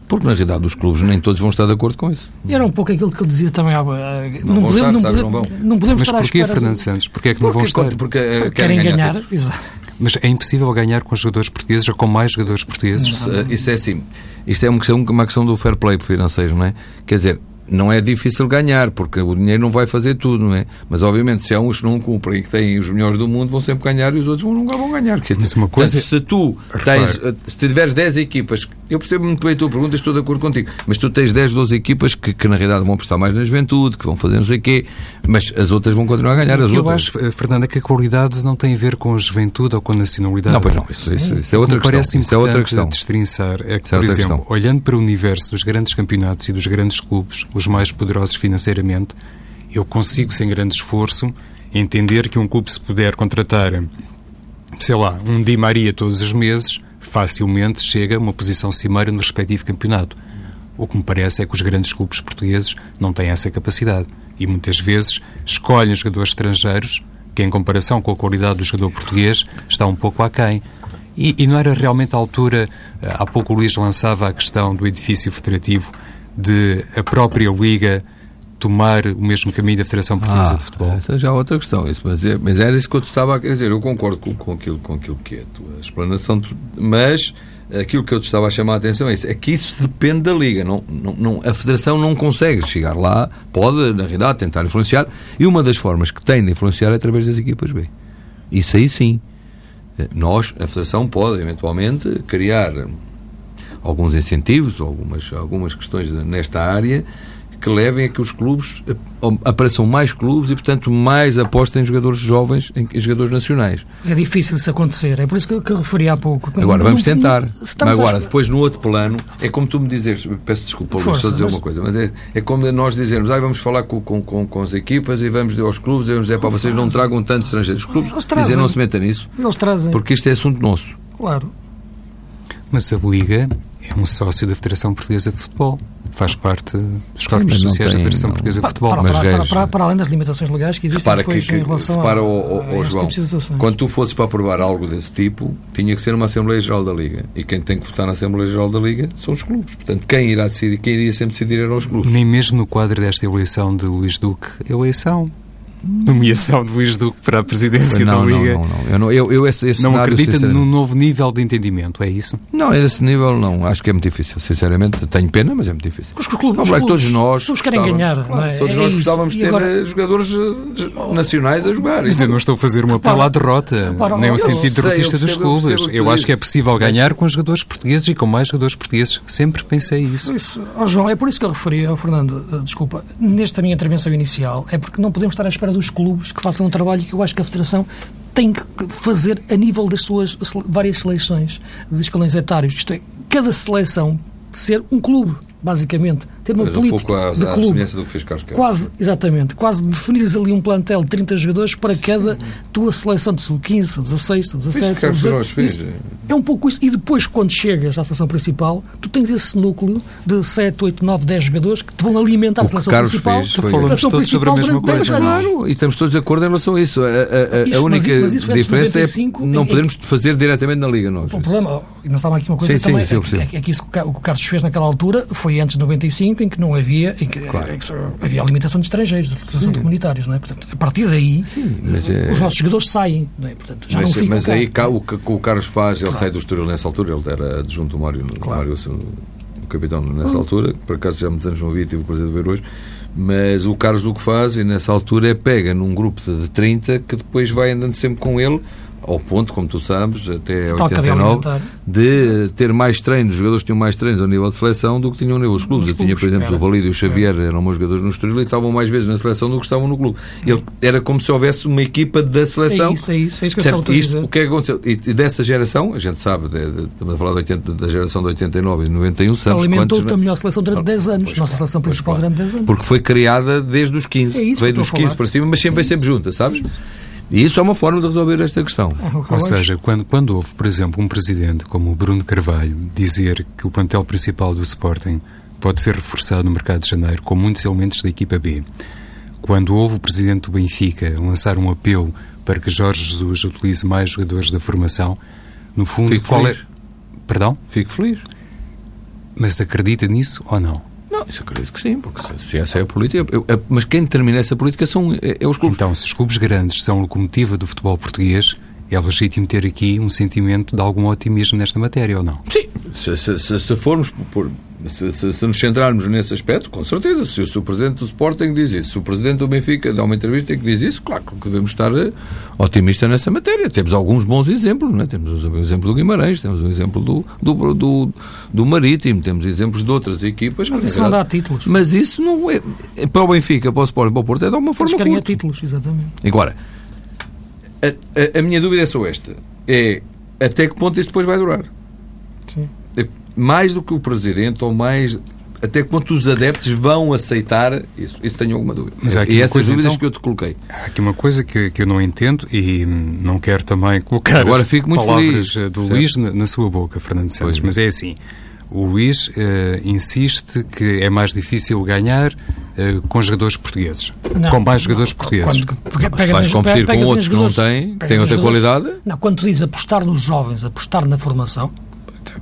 Porque, na realidade, os clubes nem todos vão estar de acordo com isso. Era um pouco aquilo que eu dizia também. Não, não, podemos, estar, não, sabe, não, não podemos Mas porquê, Fernando Santos? Porquê é que não porque, vão estar? Porque, porque, porque querem, querem ganhar. ganhar Mas é impossível ganhar com jogadores portugueses ou com mais jogadores portugueses? Isso, isso é assim. Isto é uma questão, uma questão do fair play financeiro, não é? Quer dizer, não é difícil ganhar, porque o dinheiro não vai fazer tudo, não é? Mas obviamente, se há uns que não cumprem e que têm os melhores do mundo, vão sempre ganhar e os outros nunca vão ganhar. Quer dizer, uma coisa... Portanto, se tu tens, se tiveres 10 equipas, eu percebo muito bem a tua pergunta, estou de acordo contigo, mas tu tens 10, 12 equipas que, que na realidade vão apostar mais na juventude, que vão fazer não sei o quê, mas as outras vão continuar a ganhar. As eu outras. acho, eh, Fernanda, que a qualidade não tem a ver com a juventude ou com a nacionalidade. Não, pois não, isso, isso, isso é outra me questão. parece Isso é outra questão. destrinçar é que, é por exemplo, questão. olhando para o universo dos grandes campeonatos e dos grandes clubes, os mais poderosos financeiramente, eu consigo, sem grande esforço, entender que um clube se puder contratar, sei lá, um Di Maria todos os meses, facilmente chega a uma posição cimeira no respectivo campeonato. O que me parece é que os grandes clubes portugueses não têm essa capacidade e muitas vezes escolhem jogadores estrangeiros que, em comparação com a qualidade do jogador português, está um pouco aquém. E, e não era realmente a altura, eh, há pouco o Luís lançava a questão do edifício federativo, de a própria Liga tomar o mesmo caminho da Federação Portuguesa de Futebol. Essa já é outra questão. Isso, mas, é- mas era isso que eu te estava a querer dizer. Eu concordo com, com, aquilo, com aquilo que é a tua explanação, mas aquilo que eu te estava a chamar a atenção é isso. É que isso depende da Liga. Não, não, não- a Federação não consegue chegar lá, pode, na realidade, tentar influenciar. E uma das formas que tem de influenciar é através das equipas B. Isso aí sim. Nós, a Federação, pode, eventualmente, criar alguns incentivos, algumas, algumas questões nesta área que levem a que os clubes eh, apareçam mais clubes e, portanto, mais apostem em jogadores jovens, em em jogadores nacionais. Mas é difícil isso acontecer. É por isso que eu, que eu referi há pouco. Agora, vamos tentar. Mas a- agora, depois, no outro plano, é como tu me dizes, peço desculpa, Força, só dizer mas- uma coisa, mas é, é como nós dizermos, ah, vamos falar com, com, com, com as equipas e vamos dizer aos clubes e vamos dizer para vocês não tragam tantos estrangeiros. Os clubes dizem não se metam nisso, Eles trazem. porque isto é assunto nosso. Claro. Mas a Liga é um sócio da Federação Portuguesa de Futebol. Faz parte dos corpos não sociais da tem- Federação não- Portuguesa de Para, Futebol. para, mas, para, para, para- para além das limitações legais que existem Repara que, depois que em relação repara, a, ó, ó, a João, tipo quando tu fosses para aprovar algo desse tipo, tinha que ser uma Assembleia Geral da Liga. E quem tem que votar na Assembleia Geral da Liga são os clubes. Portanto, quem irá decidir, quem iria sempre decidir eram os clubes. Nem mesmo no quadro desta eleição de Luís Duque, eleição, nomeação de Luís Duque para a presidência não, da não, Liga. não, não. Eu, não, eu, eu esse, esse Não cenário, acredita num novo nível de entendimento, é isso? Não, esse nível não. Acho que é muito difícil. Sinceramente, tenho pena, mas é muito difícil. Os clubes, Não, os clubes- todos nós. os querem gostávamos- ganhar, claro, não é? Todos É nós isso. gostávamos de ter agora- jogadores eh, nacionais a jogar. Mas eu não estou a fazer um apelo à derrota, Repara, nem eu o sentido derrotista eu dos eu clubes. Eu tu acho que é possível ganhar com jogadores portugueses e com mais jogadores portugueses. Sempre pensei isso. Isso, ó João, é por isso que eu referi, ao Fernando, eh, desculpa, nesta minha intervenção inicial, é porque não podemos estar à espera dos clubes que façam um trabalho que eu acho que a Federação tem que fazer a nível das suas várias seleções de escalões etários. Isto é, cada seleção ser um clube, basicamente. Ter uma Mas um política pouco à, de clube. do que fez Carlos. Quase, exatamente. Quase definires ali um plantel de 30 jogadores para cada tua seleção de sub-15, sub-16, sub-17. que Carlos Queiroz sub-18. fez. Isso É um pouco isso. E depois, quando chegas à seleção principal, tu tens esse núcleo de 7, 8, 9, 10 jogadores que te vão alimentar O a seleção Carlos principal. fez foi- a Falamos seleção todos sobre a principal mesma durante 10 coisa, não. Claro, e estamos todos de acordo em relação a isso. A, a- a- a Isso, única mas- mas diferença 95, é não em- podemos fazer diretamente na Liga, nós. O problema, e não sabe aqui uma coisa Sim, sim, também, sim, eu é, que- é que isso que o Carlos fez naquela altura foi antes de 95, em que não havia, em que, em que havia a limitação de estrangeiros, de limitação de comunitários, não é? Portanto, a partir daí, mas é- os nossos jogadores saem, não é? Portanto, já Mas, não ficam mas aí cá, o que o Carlos faz, ele sai do Estoril nessa altura, ele era adjunto do Mário, Mário o capitão nessa Hum. altura, por acaso já há muitos anos não vi, tive o prazer de ver hoje. Mas o Carlos o que faz, e nessa altura, é pega num grupo de 30 que depois vai andando sempre com ele, ao ponto, como tu sabes, até cadeia 89, alimentar. de ter mais treinos, os jogadores tinham mais treinos ao nível de seleção do que tinham ao nível dos clubes. Nos Eu tinha, por exemplo, era. o Valido e o Xavier eram meus jogadores no Estoril e estavam mais vezes na seleção do que estavam no clube. Ele, era como se houvesse uma equipa da seleção É isso, é isso, é isso que eu isto, o que é que aconteceu? E, dessa geração, a gente sabe, de, de, estamos a falar de 80, da geração de 89 e 91, sabemos alimentou-te quantos, a melhor seleção durante 10 anos, Pois nossa claro, seleção principal claro. durante 10 anos. Porque foi criada desde os 15. É veio dos a 15 falar. para cima, mas sempre vai sempre junta, sabes? E isso é uma forma de resolver esta questão. É, Ou seja, quando, quando houve, por exemplo, um presidente como o Bruno Carvalho dizer que o plantel principal do Sporting pode ser reforçado no mercado de janeiro com muitos elementos da equipa B, quando houve o presidente do Benfica lançar um apelo para que Jorge Jesus utilize mais jogadores da formação, no fundo, Fico qual feliz. é. Perdão? Fico feliz. Mas acredita nisso ou não? Não, isso acredito que sim, porque se, se essa é a política. eu- eu- mas quem determina essa política são é, é os clubes. Então, se os clubes grandes são locomotiva do futebol português, é legítimo ter aqui um sentimento de algum otimismo nesta matéria ou não? Sim, se, se, se, se formos por, se, se, se, nos centrarmos nesse aspecto, com certeza, se, se, o Presidente do Sporting diz isso, se o Presidente do Benfica dá uma entrevista e que diz isso, claro que devemos estar eh, otimistas nessa matéria. Temos alguns bons exemplos, não é? temos o exemplo do Guimarães, temos o exemplo do, do, do, do Marítimo, temos exemplos de outras equipas. Mas isso não dá títulos. Mas isso não é. Para o Benfica, para o Sporting, para o Porto, é de alguma forma. Eles querem títulos, exatamente. Agora, a, a, a minha dúvida é só esta: é até que ponto isso depois vai durar? Sim mais do que o presidente ou mais até quanto os adeptos vão aceitar isso? Isso tenho alguma dúvida. Mas há aqui e essas coisa, dúvidas então, que eu te coloquei. Há aqui uma coisa que, que eu não entendo e não quero também colocar Agora as fico muito palavras feliz. do certo. Luís na, na, sua boca, Fernando Santos, Pois. mas é assim. O Luís eh, insiste que é mais difícil ganhar eh, com jogadores portugueses. Não, com mais jogadores não, portugueses. quando- porque Se vais competir com outros que não têm, que têm outra qualidade. Não, quando tu dizes apostar nos jovens, apostar na formação,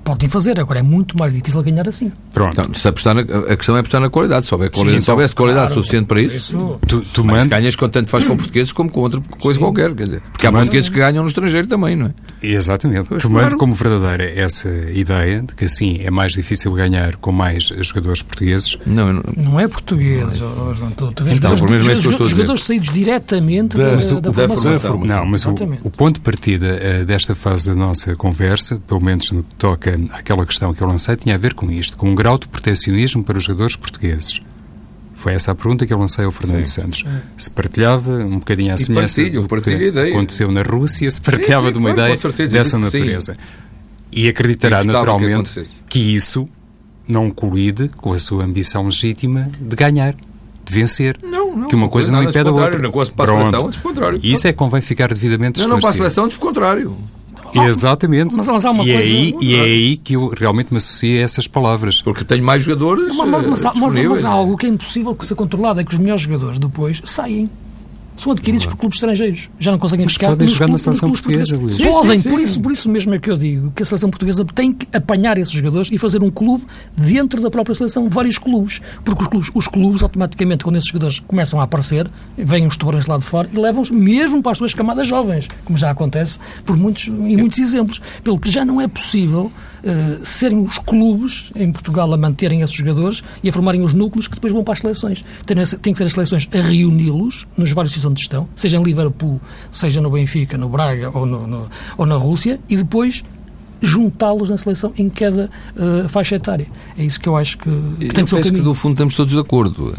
podem fazer, agora é muito mais difícil ganhar assim. Pronto. Então, se apostar na- a questão é apostar na qualidade. Se houver qualidade, Sim, se então, houvesse qualidade claro, suficiente para isso, isso- tu, tu, mas manda- ganhas com tanto faz com portugueses como com outra coisa qualquer. Quer dizer, porque há Manda- portugueses que ganham no estrangeiro também, não é? Exatamente. Pois, Tomando claro. como verdadeira essa ideia de que assim é mais difícil ganhar com mais jogadores portugueses, Não, não- Não é português. Tu, tu vês Então, jogadores, pelo menos é que eu jogadores, jogadores saídos diretamente Da- da, da, da formação. formação. Não, mas o, o ponto de partida eh, desta fase da nossa conversa, pelo menos no que toca àquela questão que eu lancei, tinha a ver com isto, com um grau de protecionismo para os jogadores portugueses. Foi essa a pergunta que eu lancei ao Fernando Santos. Se partilhava um bocadinho à semelhança partilho, que partilho a ideia. aconteceu na Rússia, se partilhava sim, de uma claro, ideia certeza, dessa que sim. natureza. E acreditará E que naturalmente acontecesse. que isso não colide com a sua ambição legítima de ganhar, de vencer. Não, não, que uma coisa não impede a outra. não para a Pronto. seleção. E isso é que convém ficar devidamente Não, não para a esclarecido. seleção, antes contrário. Exatamente. Mas- mas há uma e, é coisa- aí, e é aí que eu realmente me associo a essas palavras. Porque tenho mais jogadores. Mas, mas- mas há- eh, mas- há algo que é impossível que ser controlado, é que os melhores jogadores depois saem. São adquiridos por clubes estrangeiros. Já não conseguem Mas ficar podem jogar na clubes- seleção portuguesa. Luís. Sim, Podem, sim, por sim. isso, por isso mesmo é que eu digo que a seleção portuguesa tem que apanhar esses jogadores e fazer um clube dentro da própria seleção, vários clubes. Porque os clubes, os clubes automaticamente, quando esses jogadores começam a aparecer, vêm os tubarões lá de fora e levam-os mesmo para as suas camadas jovens, como já acontece por muitos, em muitos exemplos. Pelo que já não é possível eh, serem os clubes em Portugal a manterem esses jogadores e a formarem os núcleos que depois vão para as seleções. Tem, tem que ser as seleções a reuni-los nos vários sítios onde estão, seja em Liverpool, seja no Benfica, no Braga ou, no- no- ou na Rússia, e depois juntá-los na seleção em cada eh, faixa etária. É isso que eu acho que, que tem que ser o penso que, caminho. do fundo, estamos todos de acordo.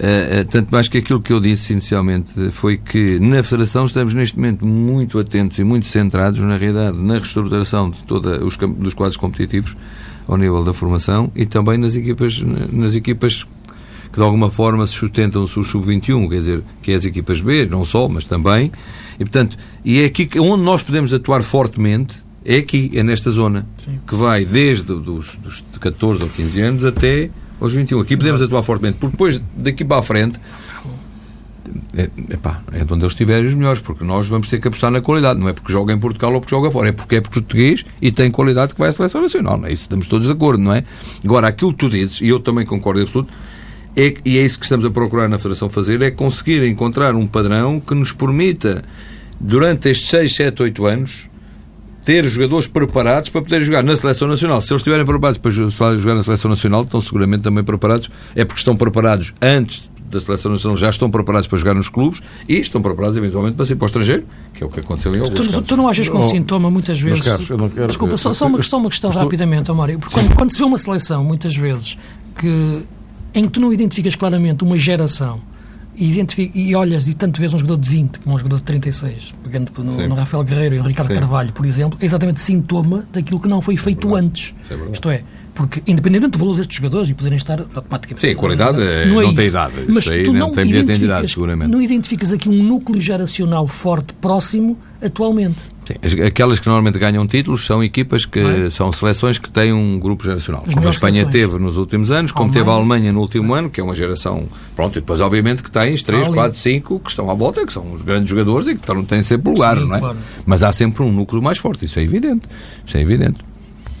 Eh, eh, tanto mais que aquilo que eu disse inicialmente foi que na Federação estamos neste momento muito atentos e muito centrados, na realidade, na reestruturação de todos os dos quadros competitivos ao nível da formação e também nas equipas, nas equipas que de alguma forma se sustentam-se o sub-21, quer dizer, que é as equipas B, não só, mas também. E, portanto, e é aqui que, onde nós podemos atuar fortemente, é aqui, é nesta zona, Sim. que vai desde dos, dos 14 ou 15 anos até aos 21. Aqui podemos atuar fortemente, porque depois, daqui para a frente, é, epá, é de onde eles estiverem os melhores, porque nós vamos ter que apostar na qualidade, não é porque joga em Portugal ou porque joga fora, é porque é português e tem qualidade que vai à seleção nacional, é? Isso estamos todos de acordo, não é? Agora, aquilo que tu dizes, e eu também concordo em absoluto, é, e é isso que estamos a procurar na Federação fazer, é conseguir encontrar um padrão que nos permita, durante estes 6, 7, 8 anos, ter jogadores preparados para poderem jogar na Seleção Nacional. Se eles estiverem preparados para jo- jogar na Seleção Nacional, estão seguramente também preparados, é porque estão preparados antes da Seleção Nacional, já estão preparados para jogar nos clubes e estão preparados eventualmente para sair para o estrangeiro, que é o que aconteceu em alguns Tu, tu, casos. tu não achas que um Oh, sintoma muitas vezes. caros, eu não quero- Desculpa, só, eu- só uma questão, uma questão estou- rapidamente, Amário. Porque quando, quando se vê uma seleção, muitas vezes, que, em que tu não identificas claramente uma geração e, e olhas e tanto vês um jogador de 20 como um jogador de 36, pegando no, no Rafael Guerreiro e no Ricardo Sim. Carvalho, por exemplo, é exatamente sintoma daquilo que não foi feito antes. Isso é. Isto é, porque independente do valor destes jogadores e poderem estar automaticamente. Sim, a qualidade é- não tem isso. idade. Isso Mas aí tu não não tem identificas- idade, seguramente. Não identificas aqui um núcleo geracional forte, próximo, atualmente. Sim, as- aquelas que normalmente ganham títulos são equipas que é? são seleções que têm um grupo geracional. As como a Espanha seleções. teve nos últimos anos, como Alemanha. teve a Alemanha no último ano, que é uma geração. Pronto, e depois, obviamente, que tens 3, Ali. 4, 5 que estão à volta, que são os grandes jogadores e que estão, têm sempre lugar, Sim, não é? claro. Mas há sempre um núcleo mais forte, isso é evidente. Isso é evidente.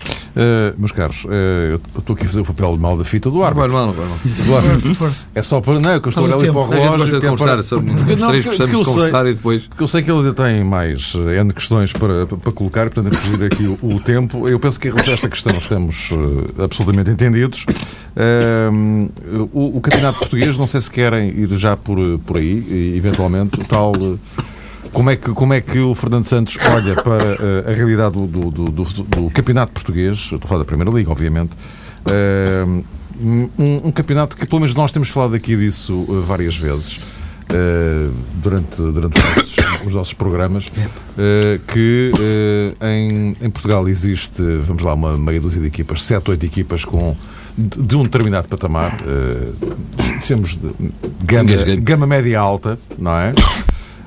Uh, meus caros, uh, eu estou aqui a fazer o papel de mal da fita do árbitro. Não vai mal, não vai. É só para. Não, é que eu estou a olhar ali para o A gente relógio. é conversar para- sobre Porque- os não, três que- gostamos de conversar sei- e depois. Porque eu sei que ele ainda tem mais eh, N questões para, para, para colocar, portanto, é pedir aqui o, o tempo. Eu penso que em relação a esta questão estamos eh, absolutamente entendidos. O, o campeonato português, não sei se querem ir já por, por aí, eventualmente, o tal. Como é, que, como é que o Fernando Santos olha para eh, a realidade do, do, do, do- campeonato português? Estou a falar da Primeira Liga, obviamente. Ehm, um, um campeonato que, pelo menos, nós temos falado aqui disso eh, várias vezes eh, durante, durante os, nossos, os nossos programas, eh, que eh, em, em Portugal existe, vamos lá, uma meia dúzia de equipas, sete, oito equipas com de, de um determinado patamar, temos de gama, gama média alta, não é?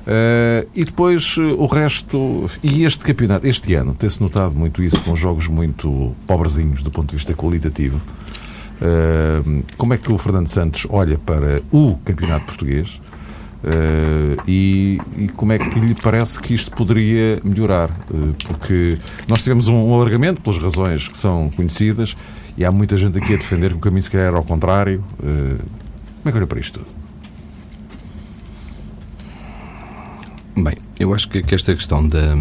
Eh, e depois eh, o resto, e este campeonato, este ano, tem-se notado muito isso com jogos muito pobrezinhos do ponto de vista qualitativo. Uh, como é que o Fernando Santos olha para o campeonato português uh, e, e como é que lhe parece que isto poderia melhorar? Uh, porque nós tivemos um, alargamento pelas razões que são conhecidas e há muita gente aqui a defender que o caminho se calhar era ao contrário. Uh, como é que olha para isto tudo? Bem, eu acho que, que esta questão da,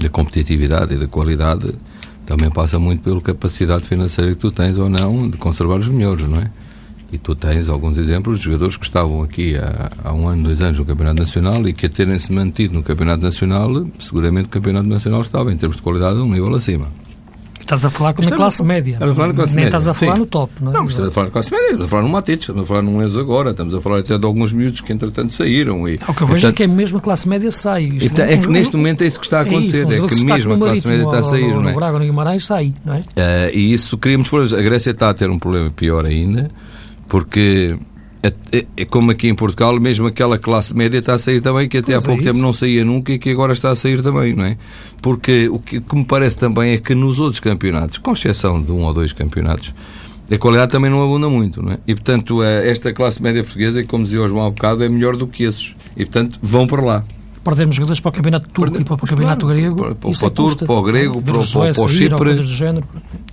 da competitividade e da qualidade também passa muito pela capacidade financeira que tu tens ou não de conservar os melhores, não é? E tu tens alguns exemplos de jogadores que estavam aqui há, há um ano, dois anos no Campeonato Nacional e que a terem-se mantido no Campeonato Nacional, seguramente o Campeonato Nacional estava, em termos de qualidade, um nível acima. Estás a falar com a classe média. estamos a falar na classe Nem média, estás a falar sim. no top, não é? Não, estamos a falar de classe média, estamos a falar num Matites, estamos a falar num Enzo agora, estamos a falar até de alguns miúdos que entretanto saíram. E, O que eu vejo é que é a classe média sai. Isto Então, um- é que neste momento é isso que está a é isso, acontecer, é que mesmo a no classe média está a sair, ou não no é? Braga ou no Guimarães sai, não é? Ah, e isso problemas. A Grécia está a ter um problema pior ainda, porque é, é- é como aqui em Portugal, mesmo aquela classe média está a sair também, que até Pois há é pouco tempo isso. não saía nunca e que agora está a sair também, não é? Porque o que, que me parece também é que nos outros campeonatos, com exceção de um ou dois campeonatos, a qualidade também não abunda muito, não é? E portanto, eh, esta classe média portuguesa, como dizia o João há bocado, é melhor do que esses. E portanto, vão para lá. Perdemos jogadores para o campeonato turco Perde- e para o campeonato claro, grego. para- para o isso é turco, para o grego, para o- Suécia para o Chipre. coisas do género.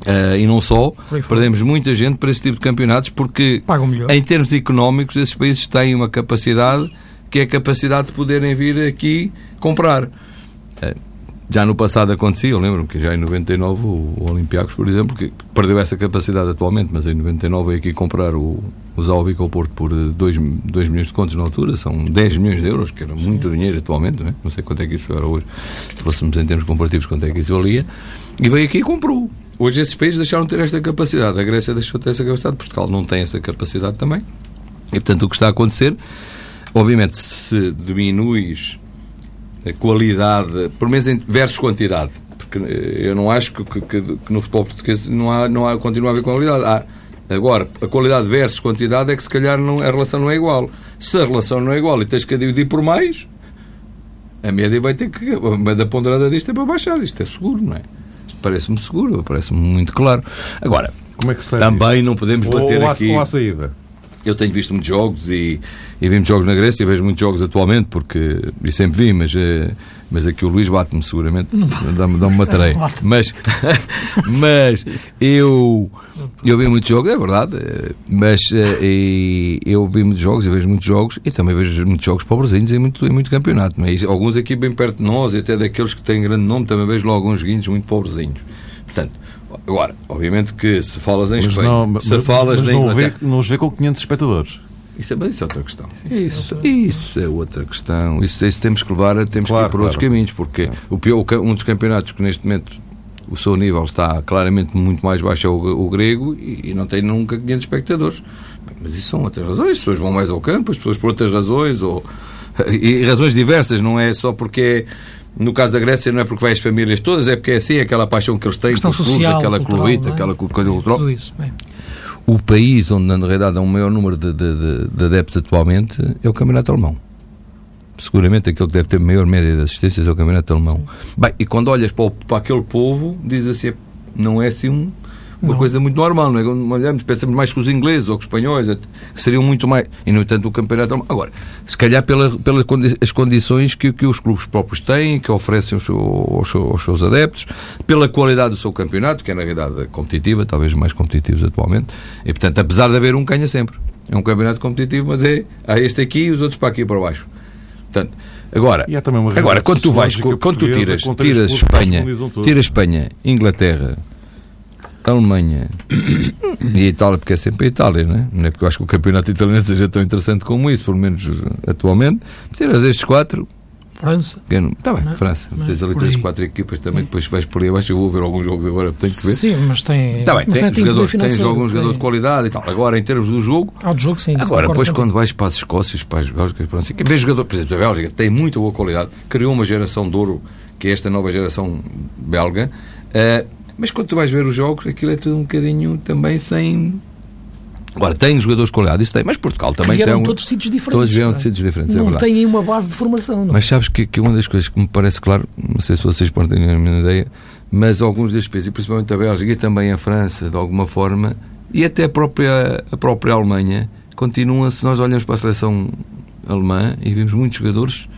Ah, e não só, perdemos muita gente para esse tipo de campeonatos porque, em termos económicos, esses países têm uma capacidade que é a capacidade de poderem vir aqui comprar. Ah, Já no passado acontecia, eu lembro-me que já em 99 o, Olympiacos, por exemplo, que perdeu essa capacidade atualmente, mas em 99 veio aqui comprar o, o Zalvic ao Porto por 2 milhões de contos na altura, são 10 milhões de euros, que era muito dinheiro atualmente, não, é? não sei quanto é que isso era hoje, se fôssemos em termos comparativos, quanto é que isso valia, e veio aqui e comprou. Hoje esses países deixaram de ter esta capacidade, a Grécia deixou de ter essa capacidade, Portugal não tem essa capacidade também, e portanto o que está a acontecer, obviamente, se diminuis qualidade, por menos em versus quantidade, porque eh, eu não acho que, que- que- no futebol português não há, não há, continua a haver qualidade. Há, agora, a qualidade versus quantidade é que se calhar não, a relação não é igual. Se a relação não é igual e tens que a dividir por mais, a média vai ter que. A média ponderada disto é para baixar. Isto é seguro, não é? Isto parece-me seguro, parece-me muito claro. Agora, Como é que também não podemos bater ou, há- aqui. ou há saída? Eu tenho visto muitos jogos e, e vi muitos jogos na Grécia e vejo muitos jogos atualmente, porque e sempre vi, mas, eh, mas aqui o Luís bate-me seguramente, dá-me dá uma tarefa. Bate. Mas, [laughs] mas eu, eu vi muitos jogos, é verdade, eh, mas eh, e eu vi muitos jogos, eu vejo muitos jogos e também vejo muitos jogos pobrezinhos em muito, em muito campeonato. Não é? E alguns aqui bem perto de nós, e até daqueles que têm grande nome, também vejo lá alguns joguinhos muito pobrezinhos. Portanto, agora, obviamente que se falas em Mas Espanha, não, mas, se falas mas não, vê, não os vê com 500 espectadores. Isso é, mas isso é outra questão. Isso, isso é outra questão. Isso, isso temos que levar, temos Claro, que ir por outros claro. caminhos, porque o pior, um dos campeonatos que neste momento o seu nível está claramente muito mais baixo é o, o grego e, e não tem nunca 500 espectadores. Mas isso são outras razões. As pessoas vão mais ao campo, as pessoas por outras razões, ou, [laughs] e razões diversas, não é só porque é. No caso da Grécia, não é porque vai as famílias todas, é porque é assim, aquela paixão que eles têm Questão pelos clubes, social, aquela clubita, é? aquela coisa cultural Tudo isso. bem. o país onde, na realidade, há um maior número de, de, de- de adeptos atualmente é o Campeonato Alemão. Seguramente aquele que deve ter maior média de assistências é o Campeonato Alemão. Bem, e quando olhas para, o- para aquele povo, diz assim, não é assim um, uma coisa muito normal, não é? Olhamos, pensamos mais que os ingleses ou que os espanhóis, que seriam muito mais. E, no entanto, o campeonato. Agora, se calhar pelas pela as condições que, que os clubes próprios têm, que oferecem aos, aos, aos seus adeptos, pela qualidade do seu campeonato, que é na realidade competitiva, talvez mais competitivos atualmente, e portanto, apesar de haver um, ganha sempre. É um campeonato competitivo, mas é há este aqui e os outros para aqui e para baixo. Portanto, agora, agora quando tu vais, quando tu tiras, tiras Espanha, tiras Espanha, Inglaterra, Alemanha e a Itália, porque é sempre a Itália, não é? Não é porque eu acho que o campeonato italiano seja tão interessante como isso, pelo menos atualmente. Tiras estes quatro, França. Está bem, não, França. Não, Tens ali três, quatro equipas também, depois vais por aí abaixo. Eu vou ver alguns jogos agora, tenho que ver. Sim, mas tem. Está bem, tem, tem jogadores, tens alguns jogadores de qualidade e tal. Agora, em termos do jogo. Ah, do jogo, sim. Agora, depois, quando vais para as Escócias, para as Bélgicas, para assim, vês jogador, por exemplo, a Bélgica tem muita boa qualidade, criou uma geração de ouro, que é esta nova geração belga. Uh, mas quando tu vais ver os jogos, aquilo é tudo um bocadinho também sem Agora, tem jogadores de qualidade, isso tem, mas Portugal também tem. Um... todos sítios diferentes. Todos vieram de sítios diferentes, não é verdade. têm uma base de formação. Não? Mas sabes que, que uma das coisas que me parece claro, não sei se vocês podem ter a minha ideia, mas alguns destes países, e principalmente a Bélgica e também a França, de alguma forma, e até a própria, a própria Alemanha, continuam, se nós olhamos para a seleção alemã e vemos muitos jogadores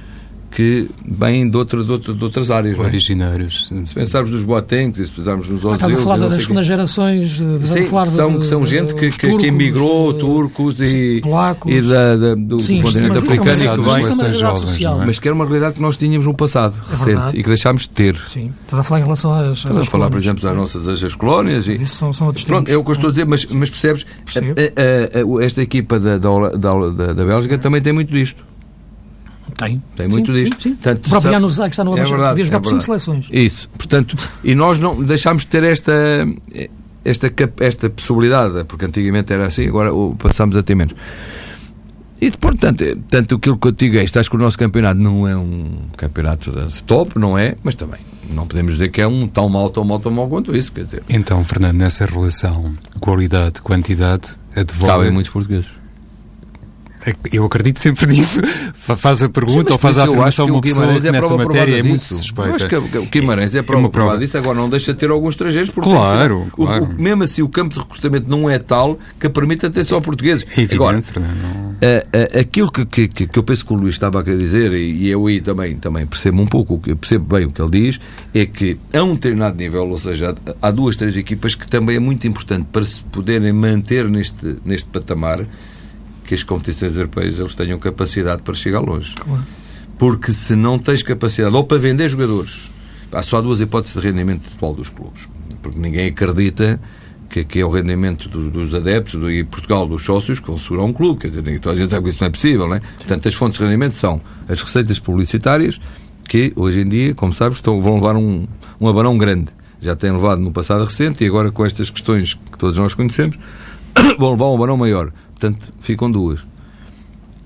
que vêm de, outra, de, outra, de outras áreas. É? Originários. Se pensarmos nos Boatengs, se pensarmos nos Ozils... Ah, estás a falar das segundas gerações? Sim, falar são, de, que são gente que, que, que emigrou, turcos e, polacos, e da, da, do, sim, continente africano e que vem. Jovens, é? Mas que era uma realidade que nós tínhamos no passado é recente e que deixámos de ter. Sim, estás a falar em relação às. Estás a falar, por exemplo, das nossas as colónias. Mas isso são, são outros Pronto, é o que eu estou a dizer, mas, mas percebes? A, a, a, esta equipa da, da, da, da Bélgica também tem muito disto. Tem. Tem muito sim, disto. Sim, sim. Tanto, o próprio Januzaj que está no é verdade, podia jogar é por cinco seleções. Isso. Portanto, e nós não deixámos de ter esta, esta, esta possibilidade, porque antigamente era assim, agora passámos a ter menos. E, portanto, tanto aquilo que eu digo é isto, acho que o nosso campeonato não é um campeonato de top, não é, mas também não podemos dizer que é um tão mal, tão mal, tão mal quanto isso, quer dizer. Então, Fernando, nessa relação qualidade-quantidade, advoga... Cabem muitos portugueses. Eu acredito sempre [laughs] nisso. Faz a pergunta Sim, ou faz a afirmação uma pessoa é nessa matéria é muito suspeita. Acho que o Guimarães é, é prova, é prova disso. Agora não deixa de ter alguns estrangeiros. Porque claro, claro. O, mesmo assim, o campo de recrutamento não é tal que permita ter só portugueses. É evidente, Agora, não... a, a, aquilo que, que, que, eu penso que o Luís estava a querer dizer, e eu aí também, também percebo um pouco, percebo bem o que ele diz, é que a um determinado nível, ou seja, há duas, três equipas que também é muito importante para se poderem manter neste, neste patamar que as competições europeias eles tenham capacidade para chegar longe. Claro. Porque se não tens capacidade, ou para vender jogadores, há só duas hipóteses de rendimento futebol dos clubes. Porque ninguém acredita que, que é o rendimento dos, dos adeptos do, e Portugal dos sócios que vão segurar um clube. Quer dizer, toda a gente sabe que isso não é possível, não é? Portanto, as fontes de rendimento são as receitas publicitárias, que hoje em dia, como sabes, estão, vão levar um, um abanão grande. Já têm levado no passado recente e agora com estas questões que todos nós conhecemos, [coughs] vão levar um abanão maior. Portanto, ficam duas.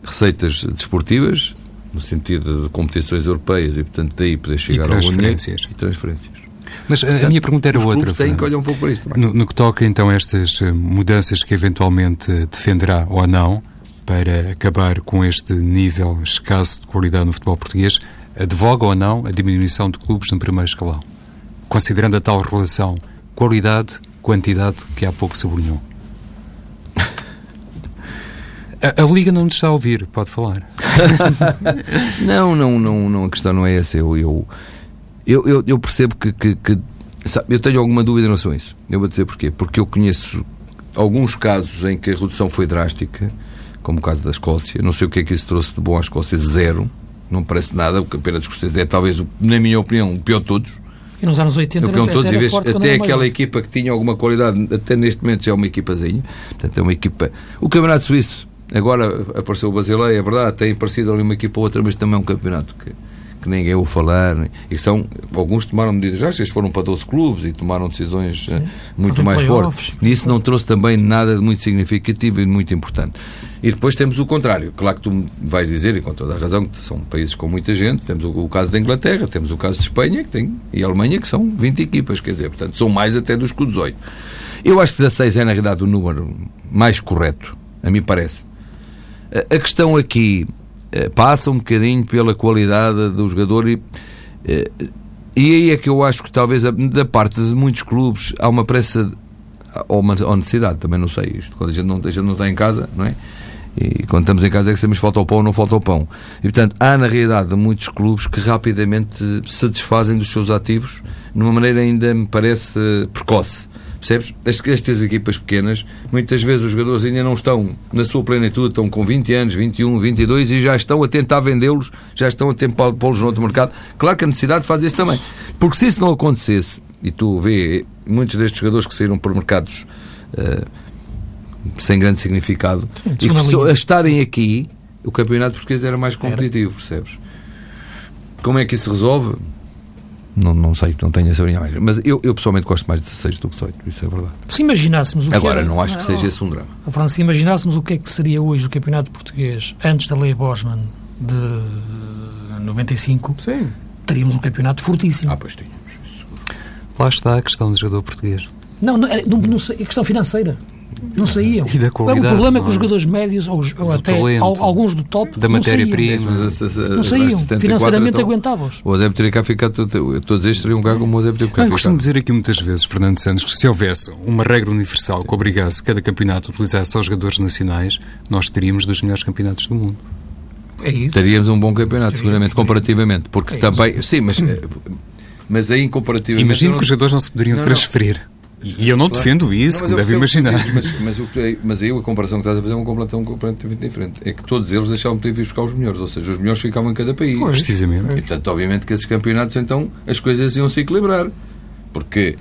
Receitas desportivas, no sentido de competições europeias e, portanto, daí poder chegar e transferências. e transferências. Mas portanto, a minha pergunta era outra. Tem que olhar um pouco para isso no, no, que toca então a estas eh, mudanças que eventualmente defenderá ou não para acabar com este nível escasso de qualidade no futebol português, advoga ou não a diminuição de clubes no primeiro escalão? Considerando a tal relação qualidade-quantidade que há pouco sublinhou. A, a, Liga não nos está a ouvir, pode falar. [laughs] não, não, não, não, a questão não é essa. Eu, eu, eu, eu percebo que, que, que sabe, eu tenho alguma dúvida em relação a isso. Eu vou dizer porquê. Porque eu conheço alguns casos em que a redução foi drástica, como o caso da Escócia. Não sei o que é que isso trouxe de bom à Escócia, zero. Não parece nada. O campeonato escocês é, talvez, na minha opinião, o pior de todos. E nos anos 80 era, todos, era vez, até aquela maior. equipa que tinha alguma qualidade, até neste momento já é uma equipazinha. Portanto, é uma equipa. O Campeonato Suíço Agora apareceu o Basileia, é verdade, tem aparecido ali uma equipa ou outra, mas também é um campeonato que, que ninguém ouve falar. E são, alguns tomaram medidas drásticas, foram para 12 clubes e tomaram decisões Sim, eh, muito mais fortes. E isso não trouxe também nada de muito significativo e muito importante. E depois temos o contrário. Claro que tu vais dizer, e com toda a razão, que são países com muita gente. Temos o, o caso da Inglaterra, temos o caso de Espanha que tem, e a Alemanha, que são 20 equipas, quer dizer, portanto, são mais até dos que 18. Eu acho que 16 é, na realidade, o número mais correto, a mim parece. A questão aqui eh, passa um bocadinho pela qualidade do jogador e, eh, e aí é que eu acho que talvez da parte de muitos clubes há uma pressa ou, uma, ou necessidade, também não sei. Isto, quando a gente, não, a gente não está em casa, não é? E quando estamos em casa é que sabemos falta o pão ou não falta o pão. E portanto, há na realidade muitos clubes que rapidamente se desfazem dos seus ativos de uma maneira ainda me parece precoce. Percebes? Estas equipas pequenas, muitas vezes os jogadores ainda não estão na sua plenitude, estão com 20 anos, 21, 22 e já estão a tentar vendê-los, já estão a tentar pô-los no outro mercado. Claro que a necessidade de fazer isso também. Porque se isso não acontecesse, e tu vê muitos destes jogadores que saíram por mercados uh, sem grande significado Sim, e que só, a estarem aqui, o campeonato português era mais competitivo, percebes? Como é que isso se resolve? Não, não sei, não tenho essa opinião. Mas eu, eu pessoalmente gosto mais de 16 do que 18, isso é verdade. Se imaginássemos o Agora, que não acho que seja esse um drama. Fran, se imaginássemos o que é que seria hoje o campeonato português antes da lei Bosman de 95, Sim. teríamos um campeonato fortíssimo. Ah, pois tínhamos. Lá está a questão do jogador português. Não, não, não, não a questão financeira. Não saíam. E da qualidade, o problema é que é? os jogadores médios, ou, ou até talento, alguns do top, da matéria-prima, não saíam. Financeiramente então, aguentavam-os. O Eusébio teria cá ficado, todos estes teriam cá como o Eusébio teve cá Eu costumo dizer aqui muitas vezes, Fernando Santos, que se houvesse uma regra universal que obrigasse cada campeonato a utilizar só os jogadores nacionais, nós teríamos dos melhores campeonatos do mundo. É isso. Teríamos um bom campeonato, seguramente, comparativamente. Porque É também. isso. Sim, mas. eh, Mas aí, comparativamente. Imagino que os jogadores não se poderiam Não, não. Transferir. E eu não defendo isso, Não, como deve eu imaginar. Mas, mas, o que- mas aí a comparação que estás a fazer é um completamente, completamente diferente. É que todos eles deixavam de ter vir buscar os melhores, ou seja, os melhores ficavam em cada país. Pois. Precisamente. E, portanto, obviamente que esses campeonatos, então, as coisas iam se equilibrar. Porque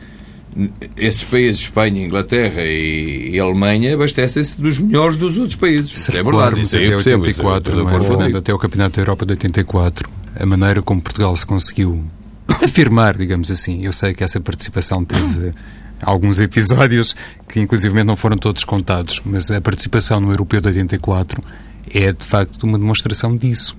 esses países, Espanha, Inglaterra e, e Alemanha, abastecem-se dos melhores dos outros países. Isso é verdade. Isso Isso aí até eu percebo, isso eu 84, estou de não é, Fernando? Até o Campeonato da Europa de 84, a maneira como Portugal se conseguiu afirmar, digamos assim. Eu sei que essa participação teve alguns [laughs] episódios que, inclusive, não foram todos contados, mas a participação no Europeu de 84 é, de facto, uma demonstração disso.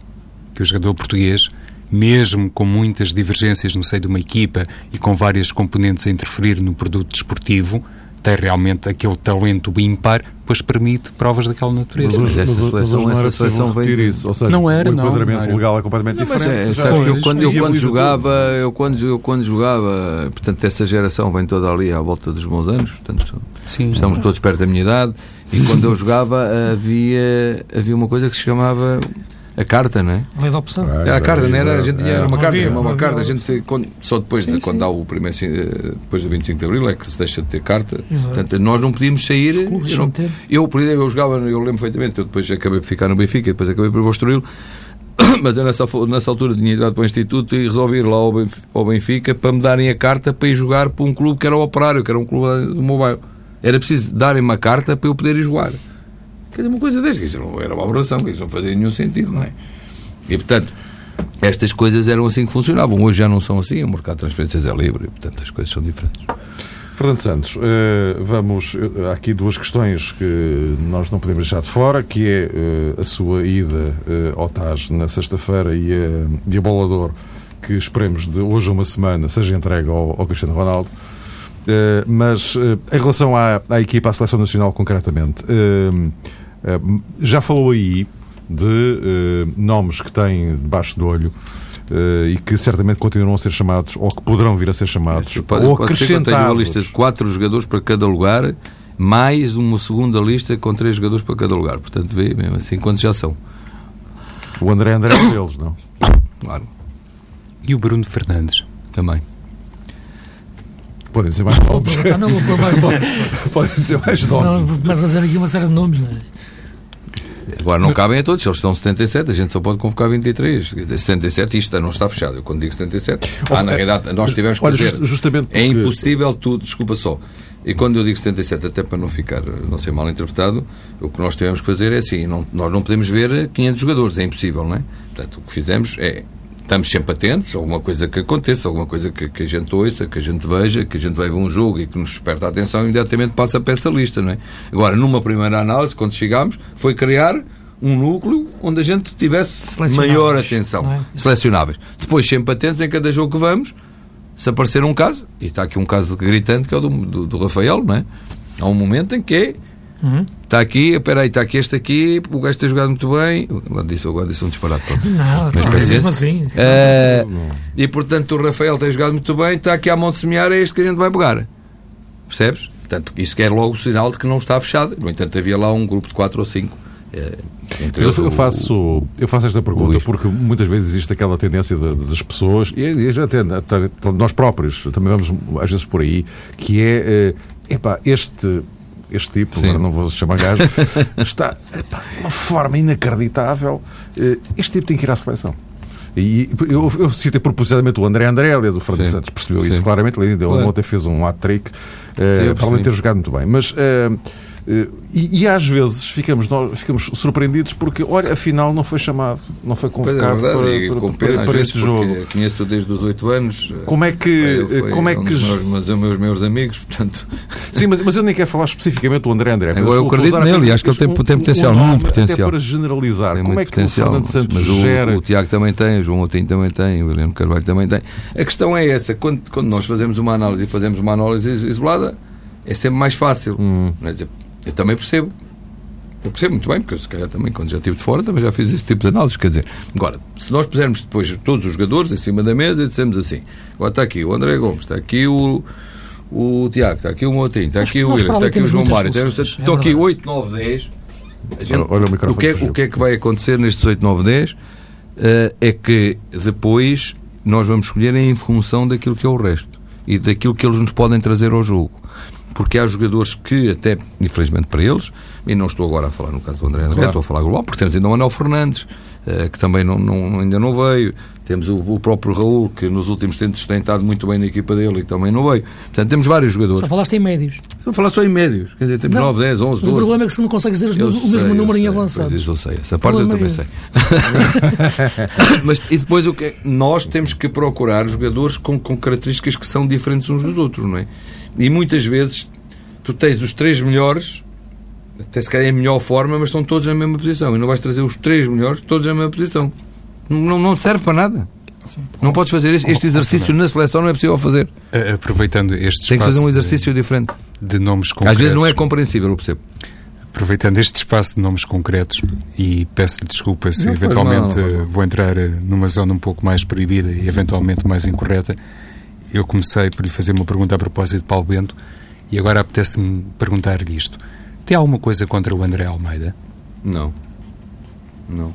Que o jogador português, mesmo com muitas divergências no seio de uma equipa e com várias componentes a interferir no produto desportivo, tem realmente aquele talento ímpar, pois permite provas daquela natureza. Mas essa hoje- seleção- hoje não era seleção isso. Ou seja, Não era, o não, enquadramento não legal é completamente Mas diferente. é, Já sabes que eu quando, eu quando jogava, eu quando, eu quando jogava, portanto, essa geração vem toda ali à volta dos bons anos, portanto, Sim. estamos todos perto da minha idade, e quando eu jogava havia, havia uma coisa que se chamava a carta, não é? Lei da opção. Era a carta, não era? A gente tinha É, era uma carta, uma carta. A gente, quando, só depois de quando sim. dá o primeiro, eh, depois do 25 de Abril, é que se deixa de ter carta. Exato. Portanto, nós não podíamos sair. Eu, não- eu, por exemplo, eu jogava, eu lembro perfeitamente, eu depois acabei por ficar no Benfica, depois acabei por construí-lo. [coughs] Mas eu nessa, nessa altura tinha ido para o Instituto e resolvi ir lá ao Benf- ao Benfica para me darem a carta para ir jogar para um clube que era o Operário, que era um clube do meu bairro. Era preciso darem uma carta para eu poder ir jogar. Quer dizer, uma coisa desta, isso não era uma aberração, isso não fazia nenhum sentido, não é? E portanto, estas coisas eram assim que funcionavam. Hoje já não são assim, o mercado de transferências é livre e portanto as coisas são diferentes. Fernando Santos, eh, vamos. eh, Há aqui duas questões que nós não podemos deixar de fora, que é eh, a sua ida ao TAS na sexta-feira e a, e a que esperemos de hoje a uma semana seja entregue ao, ao Cristiano Ronaldo. Mas em relação à, à equipa, à seleção nacional concretamente, já falou aí de eh, nomes que têm debaixo do olho eh, e que certamente continuarão a ser chamados ou que poderão vir a ser chamados Pode, ou pode ser que eu tenho uma acrescentados. lista de quatro jogadores para cada lugar, mais uma segunda lista com três jogadores para cada lugar. Portanto, vê mesmo assim quantos já são. O André André é um deles, não? Claro, E o Bruno Fernandes? também. [laughs] Podem ser mais novos. perguntar, não vou pôr mais nomes. Podem ser mais. Não, Começa a dizer aqui uma série de nomes, não é? Agora não cabem a todos, eles estão 77, a gente só pode convocar 23. 77, isto não está fechado. Eu quando digo 77, ah, na realidade, nós tivemos que Olha, fazer. ju- justamente É porque- impossível tudo, desculpa só. E quando eu digo 77, até para não ficar, não ser mal interpretado, o que nós tivemos que fazer é assim, não- nós não podemos ver 500 jogadores, é impossível, não é? Portanto, o que fizemos é, estamos sempre atentos, alguma coisa que aconteça, alguma coisa que, que a gente ouça, que a gente veja, que a gente vai ver um jogo e que nos desperta a atenção, imediatamente passa para essa lista, não é? Agora, numa primeira análise, quando chegámos, foi criar um núcleo onde a gente tivesse maior atenção. não é? Selecionáveis. Depois, sempre atentos em cada jogo que vamos, se aparecer um caso, e está aqui um caso gritante que é o do, do, do Rafael, não é? Há um momento em que é, Uhum. está aqui, espera aí, está aqui este aqui, o gajo tem jogado muito bem. Agora disse, agora disse um disparate. pronto. Não, Mas tá, paciência. mesmo assim. Eh, e portanto, o Rafael tem jogado muito bem, está aqui à mão de semear, é este que a gente vai pegar. Percebes? Portanto, isso quer logo o sinal de que não está fechado. No entanto, havia lá um grupo de quatro ou cinco. Eh, entre eu, eu, faço, eu faço esta pergunta porque muitas vezes existe aquela tendência de, das pessoas, e, e até, até, nós próprios também vamos às vezes por aí, que é eh, epá, este este tipo, agora não vou chamar gajo, [laughs] está epá, de uma forma inacreditável. Eh, este tipo tem que ir à seleção. E eu, eu citei propositadamente o André André, aliás, o Fernando Santos percebeu Sim. isso claramente. Ele claro. ontem fez um hat-trick, uh, para além de ter jogado muito bem. Mas. Uh, e, e, às vezes ficamos, nós, ficamos surpreendidos porque, olha, afinal não foi chamado, não foi convocado é verdade, para, para, pena, para, para este jogo. Conheço desde os 8 anos. Como é que. Foi, como é que... Meus, mas, meus, meus amigos, [laughs] portanto. Sim, mas, mas eu nem quero falar especificamente do André André. Agora eu acredito nele e acho que ele tem, tem potencial, um muito potencial. Até para generalizar, tem como é que potencial, o Fernando Santos mas gera... o, o Tiago também tem, o João Otinho também tem, o William Carvalho também tem. A questão é essa, quando, quando nós fazemos uma análise e fazemos uma análise isolada, é sempre mais fácil. Hum. Não é dizer, eu também percebo. Eu percebo muito bem, porque eu, se calhar também, quando já estive de fora, também já fiz esse tipo de análise. Quer dizer, agora, se nós pusermos depois todos os jogadores em cima da mesa e dissemos assim: agora está aqui o André Gomes, está aqui o, o Tiago, está aqui o Motinho, está aqui o William, está aqui o João Mário, estão aqui 8, 9, 10. Gente, Olha o, o, que é, o que é que vai acontecer nestes 8, 9, 10 uh, é que depois nós vamos escolher em função daquilo que é o resto e daquilo que eles nos podem trazer ao jogo porque há jogadores que, até infelizmente para eles, e não estou agora a falar no caso do André André, claro. estou a falar global, porque temos ainda o Anel Fernandes, uh, que também não, não, ainda não veio, temos o, o, próprio Raul, que nos últimos tempos tem estado muito bem na equipa dele e também não veio. Portanto, temos vários jogadores. Só falaste em médios. Só falar só em médios. Quer dizer, temos não, 9, 10, 11, 12. Mas o problema é que se não consegues dizer o mesmo sei, número em avançados. Isso eu sei. Essa parte eu também é sei. [laughs] [laughs] Mas e depois o que é? Nós temos que procurar jogadores com, com características que são diferentes uns dos outros, não é? E muitas vezes tu tens os três melhores, até se calhar em melhor forma, mas estão todos na mesma posição. E não vais trazer os três melhores todos na mesma posição. Não, não serve para nada. Não podes fazer este, este exercício na seleção, não é possível fazer. Aproveitando este Tem que fazer um exercício de, diferente. De nomes concretos. Às vezes não é compreensível, eu percebo. Aproveitando este espaço de nomes concretos e peço-lhe desculpa se não eventualmente não, não, vou entrar numa zona um pouco mais proibida e eventualmente mais incorreta, eu comecei por lhe fazer uma pergunta a propósito de Paulo Bento e agora apetece-me perguntar-lhe isto. Tem alguma coisa contra o André Almeida? Não. Não.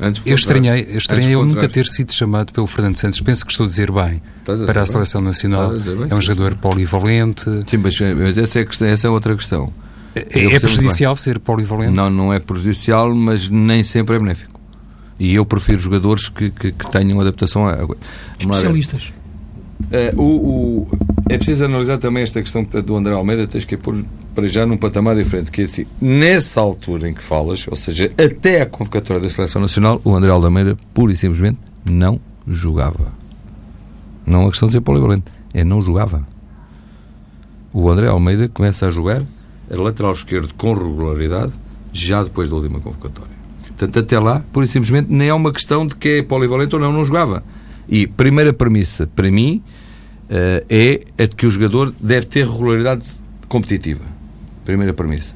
Antes eu estranhei, eu estranhei ele nunca ter sido chamado pelo Fernando Santos. Penso que estou a dizer bem a para a seleção nacional. A bem, é um jogador polivalente. Sim, mas, mas essa, é questão, essa é outra questão. É, é prejudicial ser polivalente? Não, não é prejudicial, mas nem sempre é benéfico. E eu prefiro jogadores que, que, que tenham adaptação a. Especialistas. Uh, o, o, é preciso analisar também esta questão do André Almeida, tens que pôr para já num patamar diferente, que é assim, nessa altura em que falas, ou seja, até a convocatória da Seleção Nacional, o André Almeida, pura e simplesmente, não jogava. Não é uma questão de ser polivalente, é não jogava. O André Almeida começa a jogar a lateral esquerdo com regularidade já depois da última convocatória. Portanto, até lá, pura e simplesmente, nem é uma questão de que é polivalente ou não, não jogava. E primeira premissa, para mim, é a de que o jogador deve ter regularidade competitiva. Primeira premissa.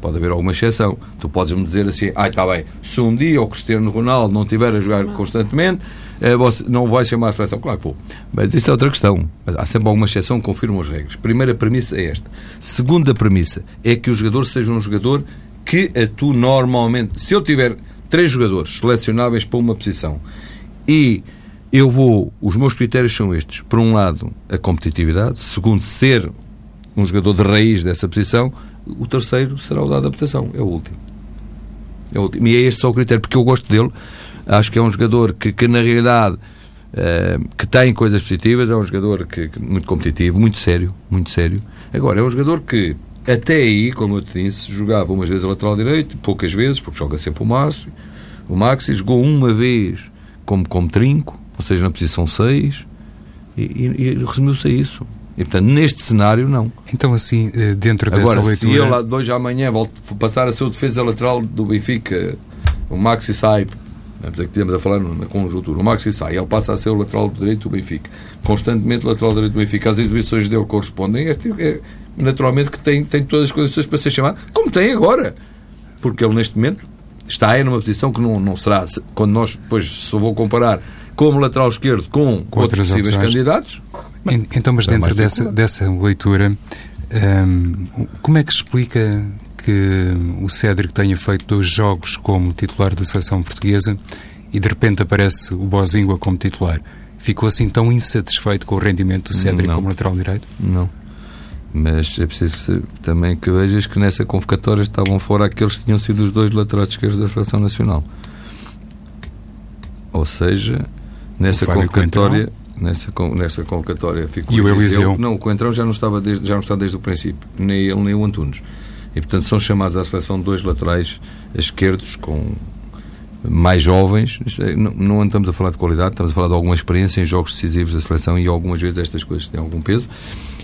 Pode haver alguma exceção. Tu podes-me dizer assim, ah, está bem, se um dia o Cristiano Ronaldo não estiver a jogar constantemente, você não vai chamar a seleção. Claro que vou. Mas isso é outra questão. Mas há sempre alguma exceção que confirmam as regras. Primeira premissa é esta. Segunda premissa é que o jogador seja um jogador que atue normalmente. Se eu tiver três jogadores selecionáveis para uma posição e eu vou, os meus critérios são estes. Por um lado, a competitividade. Segundo, ser um jogador de raiz dessa posição. O terceiro será o da adaptação. É o último. É o último. E é este só o critério, porque eu gosto dele. Acho que é um jogador que, que na realidade, uh, que tem coisas positivas. É um jogador que, que, muito competitivo, muito sério. Muito sério. Agora, é um jogador que, até aí, como eu te disse, jogava umas vezes a lateral direito, poucas vezes, porque joga sempre o Maxi. O Maxi jogou uma vez como, como trinco ou seja, na posição 6, e, e, e resumiu-se a isso. E, portanto, neste cenário, não. Então, assim, eh, dentro dessa Agora, leitura... se eu lá de hoje amanhã volto passar a ser o defesa lateral do Benfica, o Maxi sai, que temos a falar na conjuntura, o Maxi sai, ele passa a ser o lateral direito do Benfica. Constantemente lateral direito do Benfica, as exibições dele correspondem, é, é, naturalmente que tem, tem todas as condições para ser chamado, como tem agora. Porque ele, neste momento, está aí numa posição que não, não será, quando nós depois, se eu vou comparar como lateral esquerdo com, com outros possíveis opções. candidatos. Então, mas dentro dessa, dessa leitura, Um, como é que explica que o Cédric tenha feito dois jogos como titular da seleção portuguesa e de repente aparece o Bozingua como titular? Ficou assim tão insatisfeito com o rendimento do Cédric Não. como lateral direito? Não. Mas é preciso também que vejas que nessa convocatória estavam fora aqueles que tinham sido os dois laterais esquerdos da Seleção Nacional. Ou seja, nessa convocatória. Nessa, nessa convocatória ficou E o Eliseu? Não, o Coentrão já não, estava desde, já não está desde o princípio, nem ele nem o Antunes. E portanto são chamados à seleção dois laterais esquerdos com mais jovens. É, não, não estamos a falar de qualidade, estamos a falar de alguma experiência em jogos decisivos da seleção e algumas vezes estas coisas têm algum peso.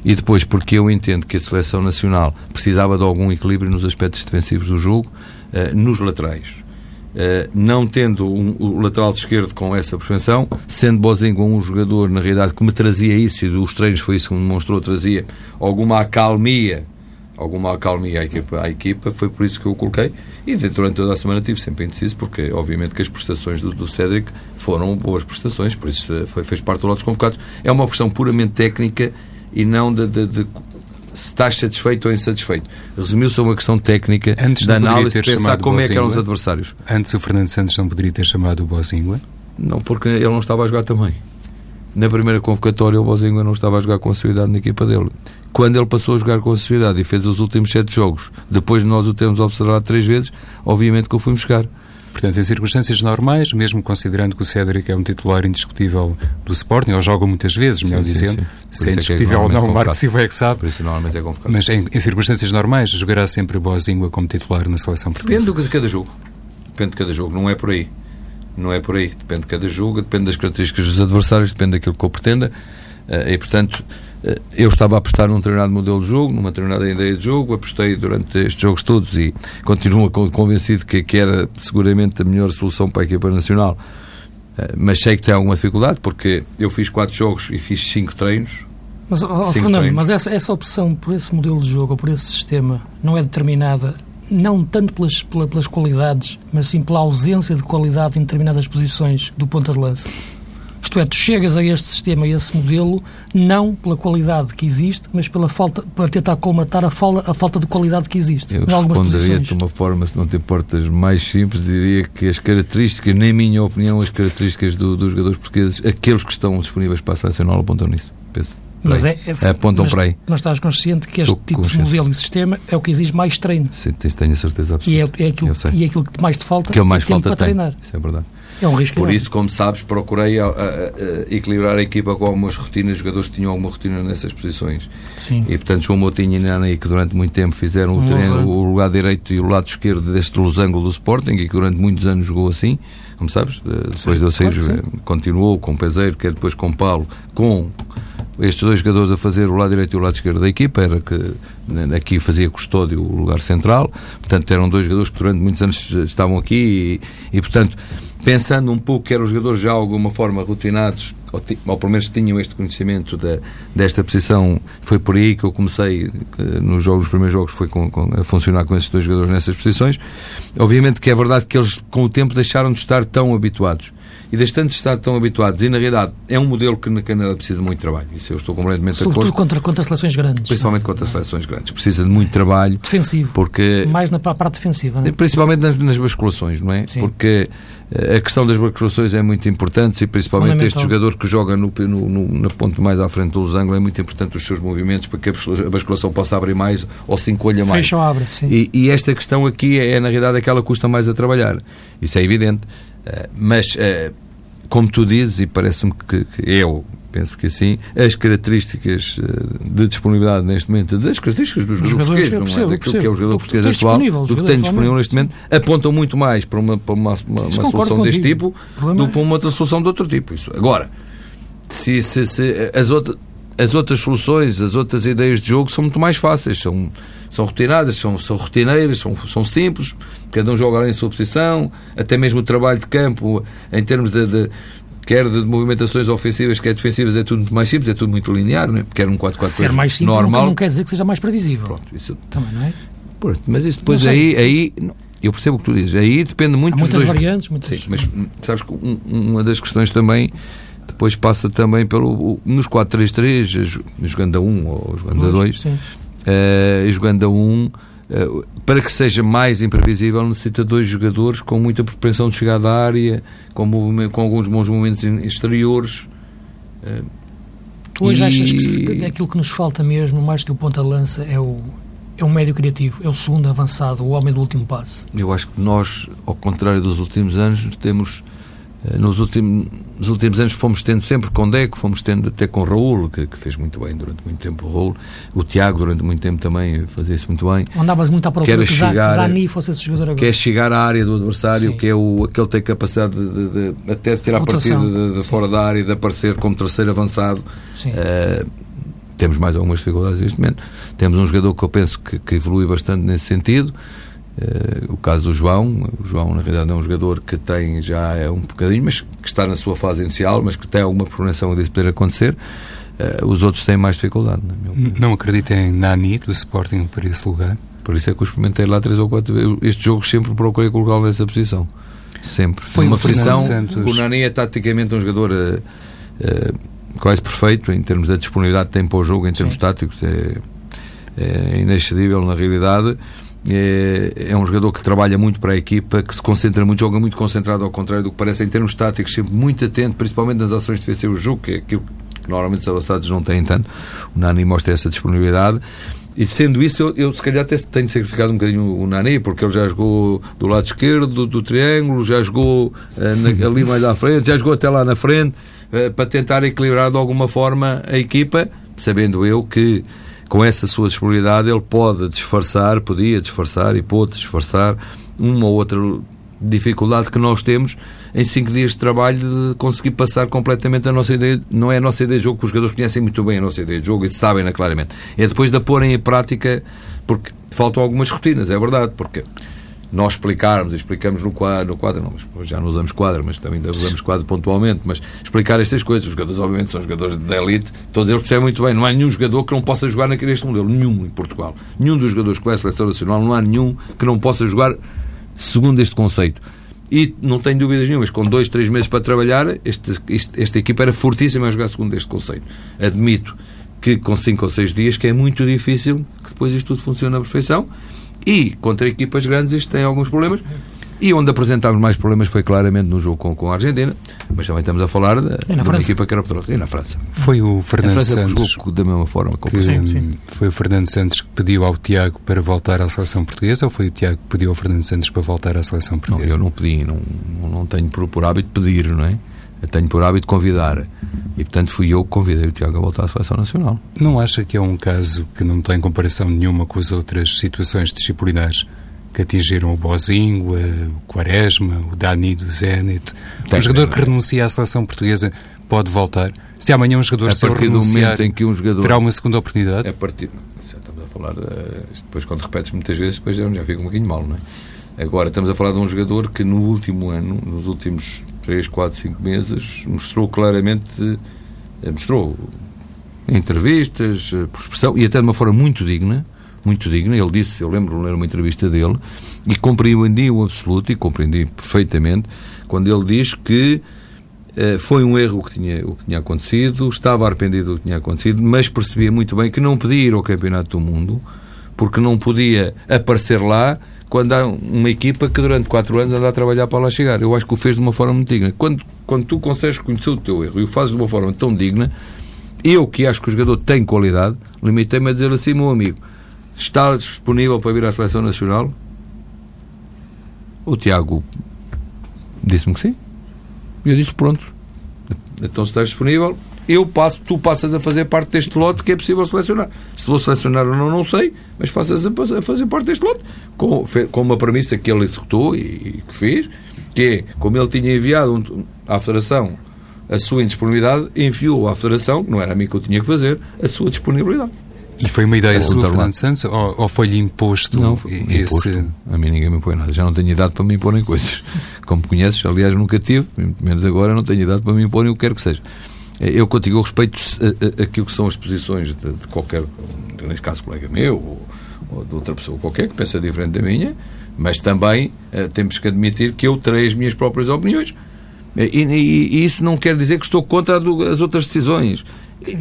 E depois, porque eu entendo que a seleção nacional precisava de algum equilíbrio nos aspectos defensivos do jogo, eh, nos laterais. Uh, não tendo um, o lateral esquerdo com essa propensão, sendo Bozinho um jogador, na realidade, que me trazia isso, e dos treinos foi isso que me demonstrou, trazia alguma acalmia, alguma acalmia à equipa, à equipa, foi por isso que eu o coloquei, e durante toda a semana tive sempre indeciso, porque obviamente que as prestações do, do Cédric foram boas prestações, por isso eh, foi, fez parte do lado dos convocados. É uma questão puramente técnica e não de, de- de se estás satisfeito ou insatisfeito. Resumiu-se a uma questão técnica Antes da análise de pensar como é que eram os Bozingua? adversários. Antes o Fernando Santos não poderia ter chamado o Bozingua? Não, porque ele não estava a jogar também. Na primeira convocatória, o Bozinho não estava a jogar com assiduidade na equipa dele. Quando ele passou a jogar com assiduidade e fez os últimos sete jogos, depois de nós o termos observado três vezes, obviamente que o fui buscar. Portanto, em circunstâncias normais, mesmo considerando que o Cédric é um titular indiscutível do Sporting, ou joga muitas vezes, melhor Sim, sim, dizendo, sim. se Por é isso é é indiscutível ou não, o Marco. Silva é que sabe. Por isso normalmente é convocado. Mas em, em circunstâncias normais, jogará sempre Bozingua como titular na seleção portuguesa. Depende do- de cada jogo. Depende de cada jogo, não é por aí. Não é por aí. Depende de cada jogo, depende das características dos adversários, depende daquilo que eu pretenda. Eh, E, portanto, eu estava a apostar num determinado modelo de jogo, numa determinada ideia de jogo, apostei durante estes jogos todos e continuo con- convencido que, que era seguramente a melhor solução para a equipa nacional. Eh, Mas sei que tem alguma dificuldade, porque eu fiz quatro jogos e fiz cinco treinos. Mas, ó, Cinco Fernando, treinos. mas essa, essa opção por esse modelo de jogo ou por esse sistema não é determinada não tanto pelas, pela- pelas qualidades, mas sim pela ausência de qualidade em determinadas posições do ponta de lança. Isto é, tu chegas a este sistema, a esse modelo, não pela qualidade que existe, mas pela falta, para tentar colmatar a, fala, a falta de qualidade que existe Eu responderia de uma forma, se não te importas, mais simples, diria que as características, na minha opinião, as características do- dos jogadores portugueses, aqueles que estão disponíveis para a seleção, apontam nisso. Penso. Mas, é, é, Apontam mas, para aí. mas estás consciente que este Estou tipo de consciente. modelo e sistema é o que exige mais treino. Sim, tenho a certeza E é, absoluta. é aquilo, e é aquilo que mais te falta que mais é tempo falta para tem. treinar. Isso é verdade. É um risco Por isso, como sabes, procurei a- a- a- equilibrar a equipa com algumas rotinas, jogadores que tinham alguma rotina nessas posições. Sim. E portanto, João Moutinho e Nani, que durante muito tempo fizeram o, Um treino, o lugar direito e o lado esquerdo deste losango do Sporting, e que durante muitos anos jogou assim, como sabes, depois de eu sair, claro eh, continuou com o Peseiro, quer depois com o Paulo, com estes dois jogadores a fazer o lado direito e o lado esquerdo da equipa, era que aqui fazia custódio o lugar central, portanto eram dois jogadores que durante muitos anos estavam aqui e, e, portanto, pensando um pouco que eram os jogadores já de alguma forma rotinados, ou, ou pelo menos tinham este conhecimento da, desta posição, foi por aí que eu comecei que nos jogos, nos primeiros jogos foi com, com- a funcionar com esses dois jogadores nessas posições. Obviamente que é verdade que eles com o tempo deixaram de estar tão habituados e deixando de estar tão habituados, e na realidade é um modelo que na Canadá precisa de muito trabalho, isso eu estou completamente de Sobretudo acordo, contra, contra seleções grandes. principalmente contra seleções grandes, precisa de muito trabalho, Defensivo. porque Mais na pa- parte defensiva. É? Principalmente nas, nas basculações, não é? Sim. Porque a questão das basculações é muito importante e principalmente este jogador que joga no, no, no- na ponte mais à frente do losango é muito importante os seus movimentos para que a bascula- a basculação possa abrir mais ou se encolha mais. Fecha ou abre. Sim. E, e esta questão aqui é, na realidade, aquela que custa mais a trabalhar. Isso é evidente. Eh, mas, eh, como tu dizes, e parece-me que, que eu penso que assim, as características eh, de disponibilidade neste momento, das características dos jogadores portugueses, não percebo, é? daquilo que é o percebo. jogador Do português tens atual, do que tem disponível neste momento, apontam muito mais para uma, para uma, uma, uma solução deste tipo do é- que para uma outra solução de outro tipo. Isso. Agora, se, se, se as, outras, as outras soluções, as outras ideias de jogo são muito mais fáceis, são, são rotinadas, são, são rotineiras, são, são simples, cada um joga em sua posição, até mesmo o trabalho de campo, em termos de, de- quer de movimentações ofensivas, quer defensivas, é tudo muito mais simples, é tudo muito linear, não é? Quer um 4-4 Ser mais simples normal. Não, não quer dizer que seja mais previsível. Pronto, isso, Também, não é? pronto, mas isso depois aí, aí eu percebo o que tu dizes, aí depende muito Há muitas dois variantes, muitas. Sim, mas hum, sabes que um- uma das questões também depois passa também pelo nos 4-3-3, jo- jogando a 1 ou jogando a 2, Sim. uh, jogando a um, uh, para que seja mais imprevisível, necessita dois jogadores com muita propensão de chegar da área, com, com alguns bons momentos exteriores. Uh, Hoje e... achas que se, aquilo que nos falta mesmo, mais que o ponta-lança, é o, é um médio criativo, é o segundo avançado, o homem do último passe? Eu acho que nós, ao contrário dos últimos anos, temos eh, nos últimos, nos últimos anos fomos tendo sempre com Deco, fomos tendo até com Raul, que, que, fez muito bem durante muito tempo o Raul. O Tiago, durante muito tempo, também fazia isso muito bem. Andavas muito à procura que, chegar, que Dani fosse esse jogador agora. Quer chegar à área do adversário, Sim. que é o, aquele que tem capacidade de, de, de até de tirar partido de, de, fora da área e de aparecer como terceiro avançado. Uh, temos mais algumas dificuldades neste momento. Temos um jogador que eu penso que, que evolui bastante nesse sentido. Uh, o caso do João, o João na realidade é um jogador que tem já é um bocadinho, mas que está na sua fase inicial, mas que tem alguma progressão disso poder acontecer. Uh, os outros têm mais dificuldade. Não acreditem em Nani do Sporting para esse lugar? Por isso é que eu experimentei lá três ou quatro vezes. Este jogo sempre procurei colocá-lo nessa posição. Sempre. Foi uma frição. O Nani é taticamente um jogador uh, quase perfeito em termos da disponibilidade que tem para o jogo, em termos Sim. táticos. É, é inexcedível na realidade é, é, um jogador que trabalha muito para a equipa, que se concentra muito, joga muito concentrado, ao contrário do que parece em termos táticos, sempre muito atento, principalmente nas ações defensivas do jogo, que é aquilo que normalmente os avançados não têm tanto. O Nani mostra essa disponibilidade. E sendo isso, eu, eu se calhar até tenho sacrificado um bocadinho o Nani, porque ele já jogou do lado esquerdo do, do triângulo, já jogou uh, na, ali mais à frente, já jogou até lá na frente, uh, para tentar equilibrar de alguma forma a equipa, sabendo eu que com essa sua disponibilidade, ele pode disfarçar, podia disfarçar e pôde disfarçar uma ou outra dificuldade que nós temos em cinco dias de trabalho de conseguir passar completamente a nossa ideia. Não é a nossa ideia de jogo, que os jogadores conhecem muito bem a nossa ideia de jogo e sabem-na claramente. É depois de a porem em prática, porque faltam algumas rotinas, é verdade, porque nós explicarmos, explicamos no quadro, no quadro não, mas já não usamos quadro, mas também usamos quadro pontualmente, mas explicar estas coisas. Os jogadores, obviamente, são jogadores de elite, todos eles percebem muito bem. Não há nenhum jogador que não possa jogar neste modelo, nenhum em Portugal. Nenhum dos jogadores que vai à seleção nacional, não há nenhum que não possa jogar segundo este conceito. E não tenho dúvidas nenhumas, com dois, três meses para trabalhar, este, este, esta equipa era fortíssima a jogar segundo este conceito. Admito que com cinco ou seis dias, que é muito difícil que depois isto tudo funcione à perfeição e contra equipas grandes isto tem alguns problemas. E onde apresentámos mais problemas foi claramente no jogo com, com a Argentina, mas também estamos a falar de, de uma equipa que era poderosa. E na França. Foi o Fernando Santos. Jogou da mesma forma. Que, sim, sim. Foi o Fernando Santos que pediu ao Tiago para voltar à seleção portuguesa ou foi o Tiago que pediu ao Fernando Santos para voltar à seleção portuguesa? Não, eu não pedi, não, não tenho por, por hábito pedir, não é? Eu tenho por hábito convidar. E, portanto, fui eu que convidei o Tiago a voltar à Seleção Nacional. Não acha que é um caso que não tem comparação nenhuma com as outras situações disciplinares que atingiram o Bozinho, o Quaresma, o Dani do Zenit? Tem, um jogador que renuncia à Seleção Portuguesa pode voltar? Se amanhã um jogador a partir do momento em que um jogador terá uma segunda oportunidade? A partir já estamos a falar eh, depois quando repetes muitas vezes depois já fica um bocadinho mal, não é? Agora estamos a falar de um jogador que no último ano, nos últimos 3, 4, 5 meses, mostrou claramente, eh, mostrou entrevistas, eh, por expressão, e até de uma forma muito digna, muito digna. Ele disse, eu lembro de ler uma entrevista dele, e compreendi o absoluto, e compreendi perfeitamente, quando ele diz que eh, foi um erro o que, tinha, o que tinha acontecido, estava arrependido do que tinha acontecido, mas percebia muito bem que não podia ir ao Campeonato do Mundo, porque não podia aparecer lá quando há uma equipa que durante 4 anos anda a trabalhar para lá chegar. Eu acho que o fez de uma forma muito digna. Quando, quando tu consegues reconhecer o teu erro e o fazes de uma forma tão digna, eu que acho que o jogador tem qualidade, limitei-me a dizer assim, meu amigo, está disponível para vir à seleção nacional? O Tiago disse-me que sim. E eu disse, pronto. Então se estás disponível, eu passo, tu passas a fazer parte deste lote que é possível selecionar. Se vou selecionar ou não, não sei, mas passas a, fazer parte deste lote com, com uma premissa que ele executou e, e que fez, que é, como ele tinha enviado um, à Federação a sua indisponibilidade, enviou à Federação, não era a mim que eu tinha que fazer, a sua disponibilidade. E foi uma ideia sua, Fernando Santos, ou, ou foi-lhe imposto não, foi esse... Imposto. A mim ninguém me impõe nada. Já não tenho idade para me imporem coisas. [laughs] Como conheces, aliás, nunca tive, menos agora, não tenho idade para me imporem o que quer que seja. Eu contigo eu respeito aquilo que são as posições de, de qualquer, neste caso, colega meu ou, ou, de outra pessoa qualquer que pensa diferente da minha, mas também uh, temos que admitir que eu terei as minhas próprias opiniões. E, e, e, isso não quer dizer que estou contra as outras decisões.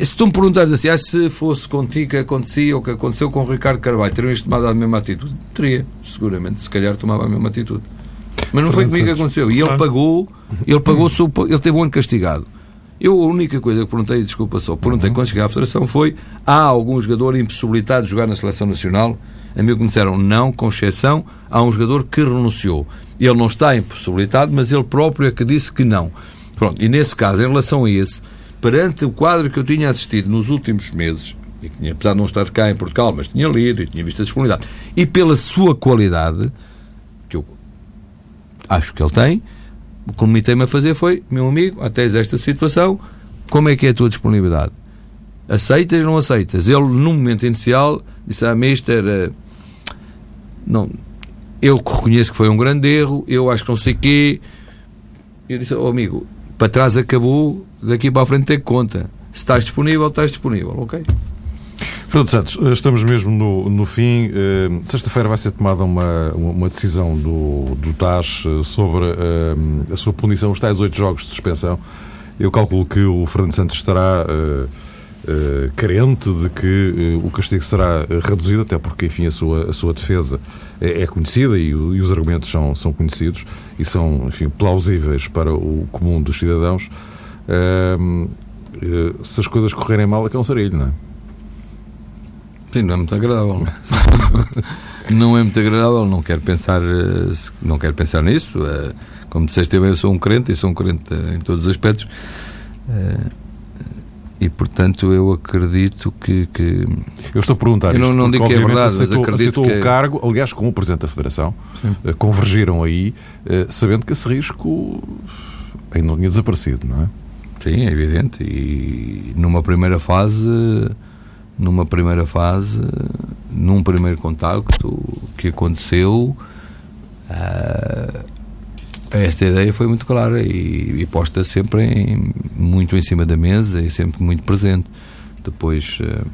Se tu me perguntares assim, ah, se fosse contigo que acontecia ou que aconteceu com o Ricardo Carvalho, teriam tomado a mesma atitude? Teria, seguramente, se calhar tomava a mesma atitude. Mas não foi comigo que aconteceu. E ele pagou, ele pagou, ele teve um ano castigado. Eu a única coisa que perguntei, desculpa só, perguntei quando cheguei à Federação foi: há algum jogador impossibilitado de jogar na Seleção Nacional? A mim me disseram não, com exceção, há um jogador que renunciou. Ele não está impossibilitado, mas ele próprio é que disse que não. Pronto, e nesse caso, em relação a esse, perante o quadro que eu tinha assistido nos últimos meses, e que, apesar de não estar cá em Portugal, mas tinha lido e tinha visto a disponibilidade, e pela sua qualidade, que eu acho que ele tem, o que limitei-me a fazer foi, meu amigo, até esta situação, como é que é a tua disponibilidade? Aceitas ou não aceitas? Ele, no momento inicial, disse, ah, mister, uh, não, eu reconheço que foi um grande erro, eu acho que não sei o quê. Eu disse, oh, amigo, para trás acabou, daqui para a frente tem conta. Se estás disponível, estás disponível, ok? Fernando Santos, estamos mesmo no, no fim. Uh, Sexta-feira vai ser tomada uma, uma decisão do, do TAS eh, sobre uh, a sua punição, os tais oito jogos de suspensão. Eu calculo que o Fernando Santos estará uh, carente de que o castigo será reduzido, até porque, enfim, a sua, a sua defesa é, é conhecida e, e, os argumentos são, são conhecidos e são, enfim, plausíveis para o comum dos cidadãos. se as coisas correrem mal, é que é um sarilho, não é? Sim, não é muito agradável. [laughs] não é muito agradável, não quero pensar, eh, não quero pensar nisso. Eh, como disseste bem, eu sou um crente e sou um crente em todos os aspectos. Eh, e portanto eu acredito que, que... eu estou a perguntar eu não, não digo que é verdade aceitou, mas acredito aceitou que... o cargo aliás com o presidente da Federação Sim. convergiram aí sabendo que esse risco ainda não tinha desaparecido não é Sim, é evidente e numa primeira fase numa primeira fase, num primeiro contacto que aconteceu, uh, esta ideia foi muito clara e, e, posta sempre em, muito em cima da mesa e sempre muito presente. Depois, uh,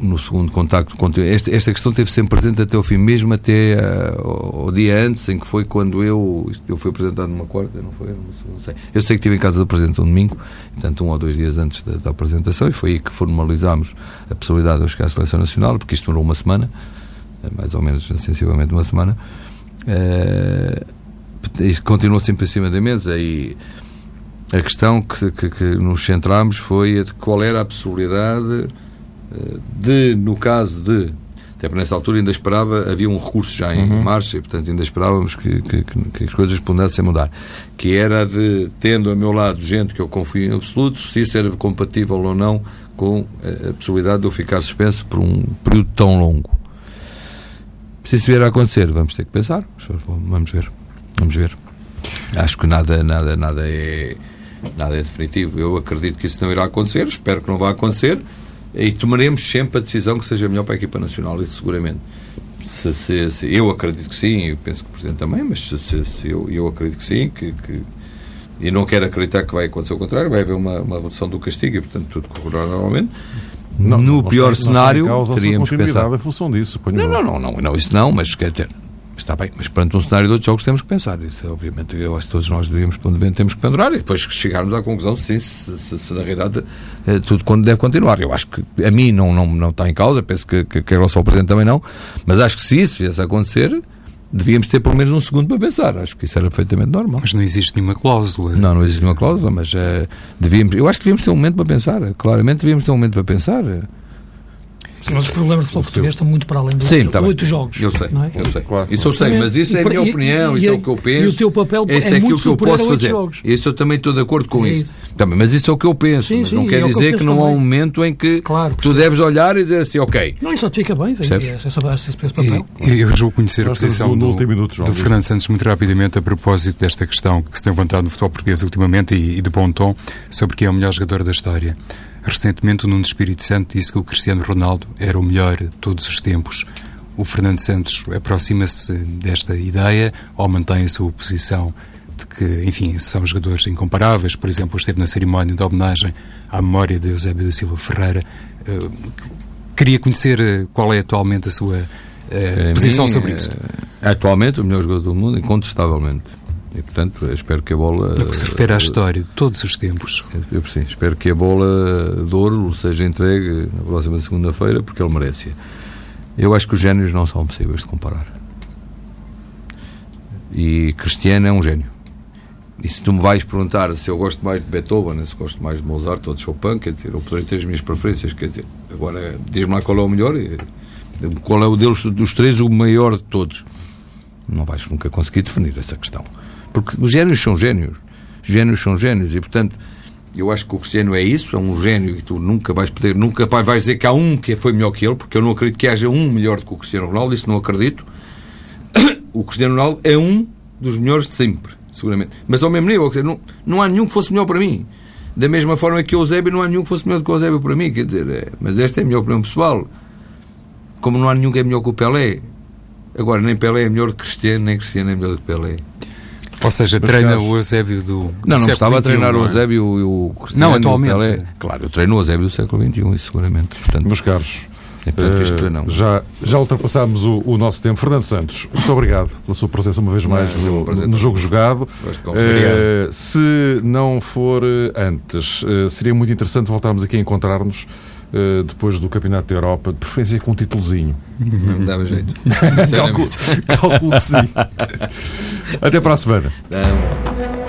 no segundo contacto esta, esta questão esteve sempre presente até o fim, mesmo até uh, o dia antes, em que foi quando eu eu fui apresentado numa quarta, não foi? Não sei. Eu sei que estive em casa do Presidente um domingo, portanto, um ou dois dias antes da, da, apresentação, e foi aí que formalizámos a possibilidade de eu chegar à Seleção Nacional, porque isto demorou uma semana, eh, mais ou menos sensivelmente uma semana. Uh, isto continuou sempre em cima da mesa e a questão que, que, que nos centrámos foi de qual era a possibilidade de, no caso de até porque nessa altura ainda esperava, havia um recurso já em uhum. marcha e, portanto, ainda esperávamos que, que, que, as coisas pudessem mudar. Que era de, tendo a meu lado gente que eu confio em absoluto, se isso era compatível ou não com a possibilidade de eu ficar suspenso por um período tão longo. Se isso vier a acontecer, vamos ter que pensar. Vamos ver. Vamos ver. Acho que nada, nada, nada é, nada é definitivo. Eu acredito que isso não irá acontecer, espero que não vá acontecer e tomaremos sempre a decisão que seja melhor para a equipa nacional, isso seguramente. Se, se, se, eu acredito que sim, eu penso que o Presidente também, mas se, se eu, eu acredito que sim, que, que, e não quero acreditar que vai acontecer o contrário, vai haver uma, uma redução do castigo e, portanto, tudo correrá normalmente. Não, no pior cenário, teríamos pensar. em função disso. Não, não, não, não, não, isso não, mas quer dizer, Está bem, mas perante um cenário de outros jogos temos que pensar. Isso, obviamente, eu acho que todos nós deveríamos, temos que pendurar e depois chegarmos à conclusão sim, se, se, se na realidade é, tudo quando deve continuar. Eu acho que a mim não, não, não está em causa, penso que, que, que em relação ao Presidente também não, mas acho que se isso viesse a acontecer, devíamos ter pelo menos um segundo para pensar. Acho que isso era perfeitamente normal. Mas não existe nenhuma cláusula. Não, não existe nenhuma cláusula, mas uh, devíamos, eu acho que devíamos ter um momento para pensar. Claramente devíamos ter um momento para pensar. Sim, mas os problemas do futebol português estão muito para além dos Sim, tá oito jogos. Eu sei, é? eu sei. Claro. Isso eu sei, mas isso é a minha e, opinião, e, isso é o que eu penso. E o teu papel isso é, é aquilo que eu posso fazer. Jogos. Isso eu também estou de acordo com é isso. isso. Também, mas isso é o que eu penso. Sim, mas sim, não quer é dizer que, que não também. há um momento em que claro, tu deves olhar e dizer assim, ok. Não, isso te fica bem, esse papel. Eu julgo conhecer a posição do, do Fernando Santos muito rapidamente a propósito desta questão que se tem levantado no futebol português ultimamente e de bom tom sobre quem é o melhor jogador da história. Recentemente, o Nuno Espírito Santo disse que o Cristiano Ronaldo era o melhor de todos os tempos. O Fernando Santos aproxima-se desta ideia ou mantém a sua posição de que, enfim, são jogadores incomparáveis. Por exemplo, esteve na cerimónia de homenagem à memória de Eusébio da Silva Ferreira. Uh, queria conhecer eh, qual é atualmente a sua uh, posição mim, sobre isso. Atualmente o melhor jogador do mundo, incontestavelmente. E, portanto, espero que a bola. No que se refere à história de todos os tempos. Eu, sim, espero que a bola de ouro seja entregue na próxima segunda-feira, porque ele merece. Eu acho que os génios não são possíveis de comparar. E Cristiano é um gênio. E se tu me vais perguntar se eu gosto mais de Beethoven, se gosto mais de Mozart ou de Chopin, quer dizer, eu poderia ter as minhas preferências, quer dizer, agora diz-me lá qual é o melhor, qual é o deles dos três o maior de todos. Não vais nunca conseguir definir essa questão. Porque os génios são génios. Os génios são génios e, portanto, eu acho que o Cristiano é isso, é um gênio e tu nunca vais poder, nunca vais dizer que há um que foi melhor que ele, porque eu não acredito que haja um melhor do que o Cristiano Ronaldo, isso não acredito. [coughs] O Cristiano Ronaldo é um dos melhores de sempre seguramente. Mas ao mesmo nível, não, não há nenhum que fosse melhor para mim. Da mesma forma que o Eusébio, não há nenhum que fosse melhor do que o Eusébio para mim. Quer dizer, é, mas esta é a minha opinião pessoal. Como não há nenhum que é melhor que o Pelé. Agora, nem Pelé é melhor que Cristiano, nem Cristiano é melhor que Pelé. Ou seja, treina o Eusébio do. Não, não estava a treinar o é? Eusébio e o Cristiano. Não, atualmente. Pelé. Claro, eu treino o Eusébio do século XXI, isso seguramente. Portanto, Meus caros, portanto, isto uh, não. Já, já ultrapassámos o, o, nosso tempo. Fernando Santos, muito obrigado pela sua presença uma vez mais no, no, no jogo jogado. Uh, se não for antes, uh, seria muito interessante voltarmos aqui a encontrar-nos. Uh, depois do Campeonato da Europa, de preferência com um títulozinho. Não me dava jeito. [laughs] calculo, calculo que sim. [laughs] Até para a semana. Não.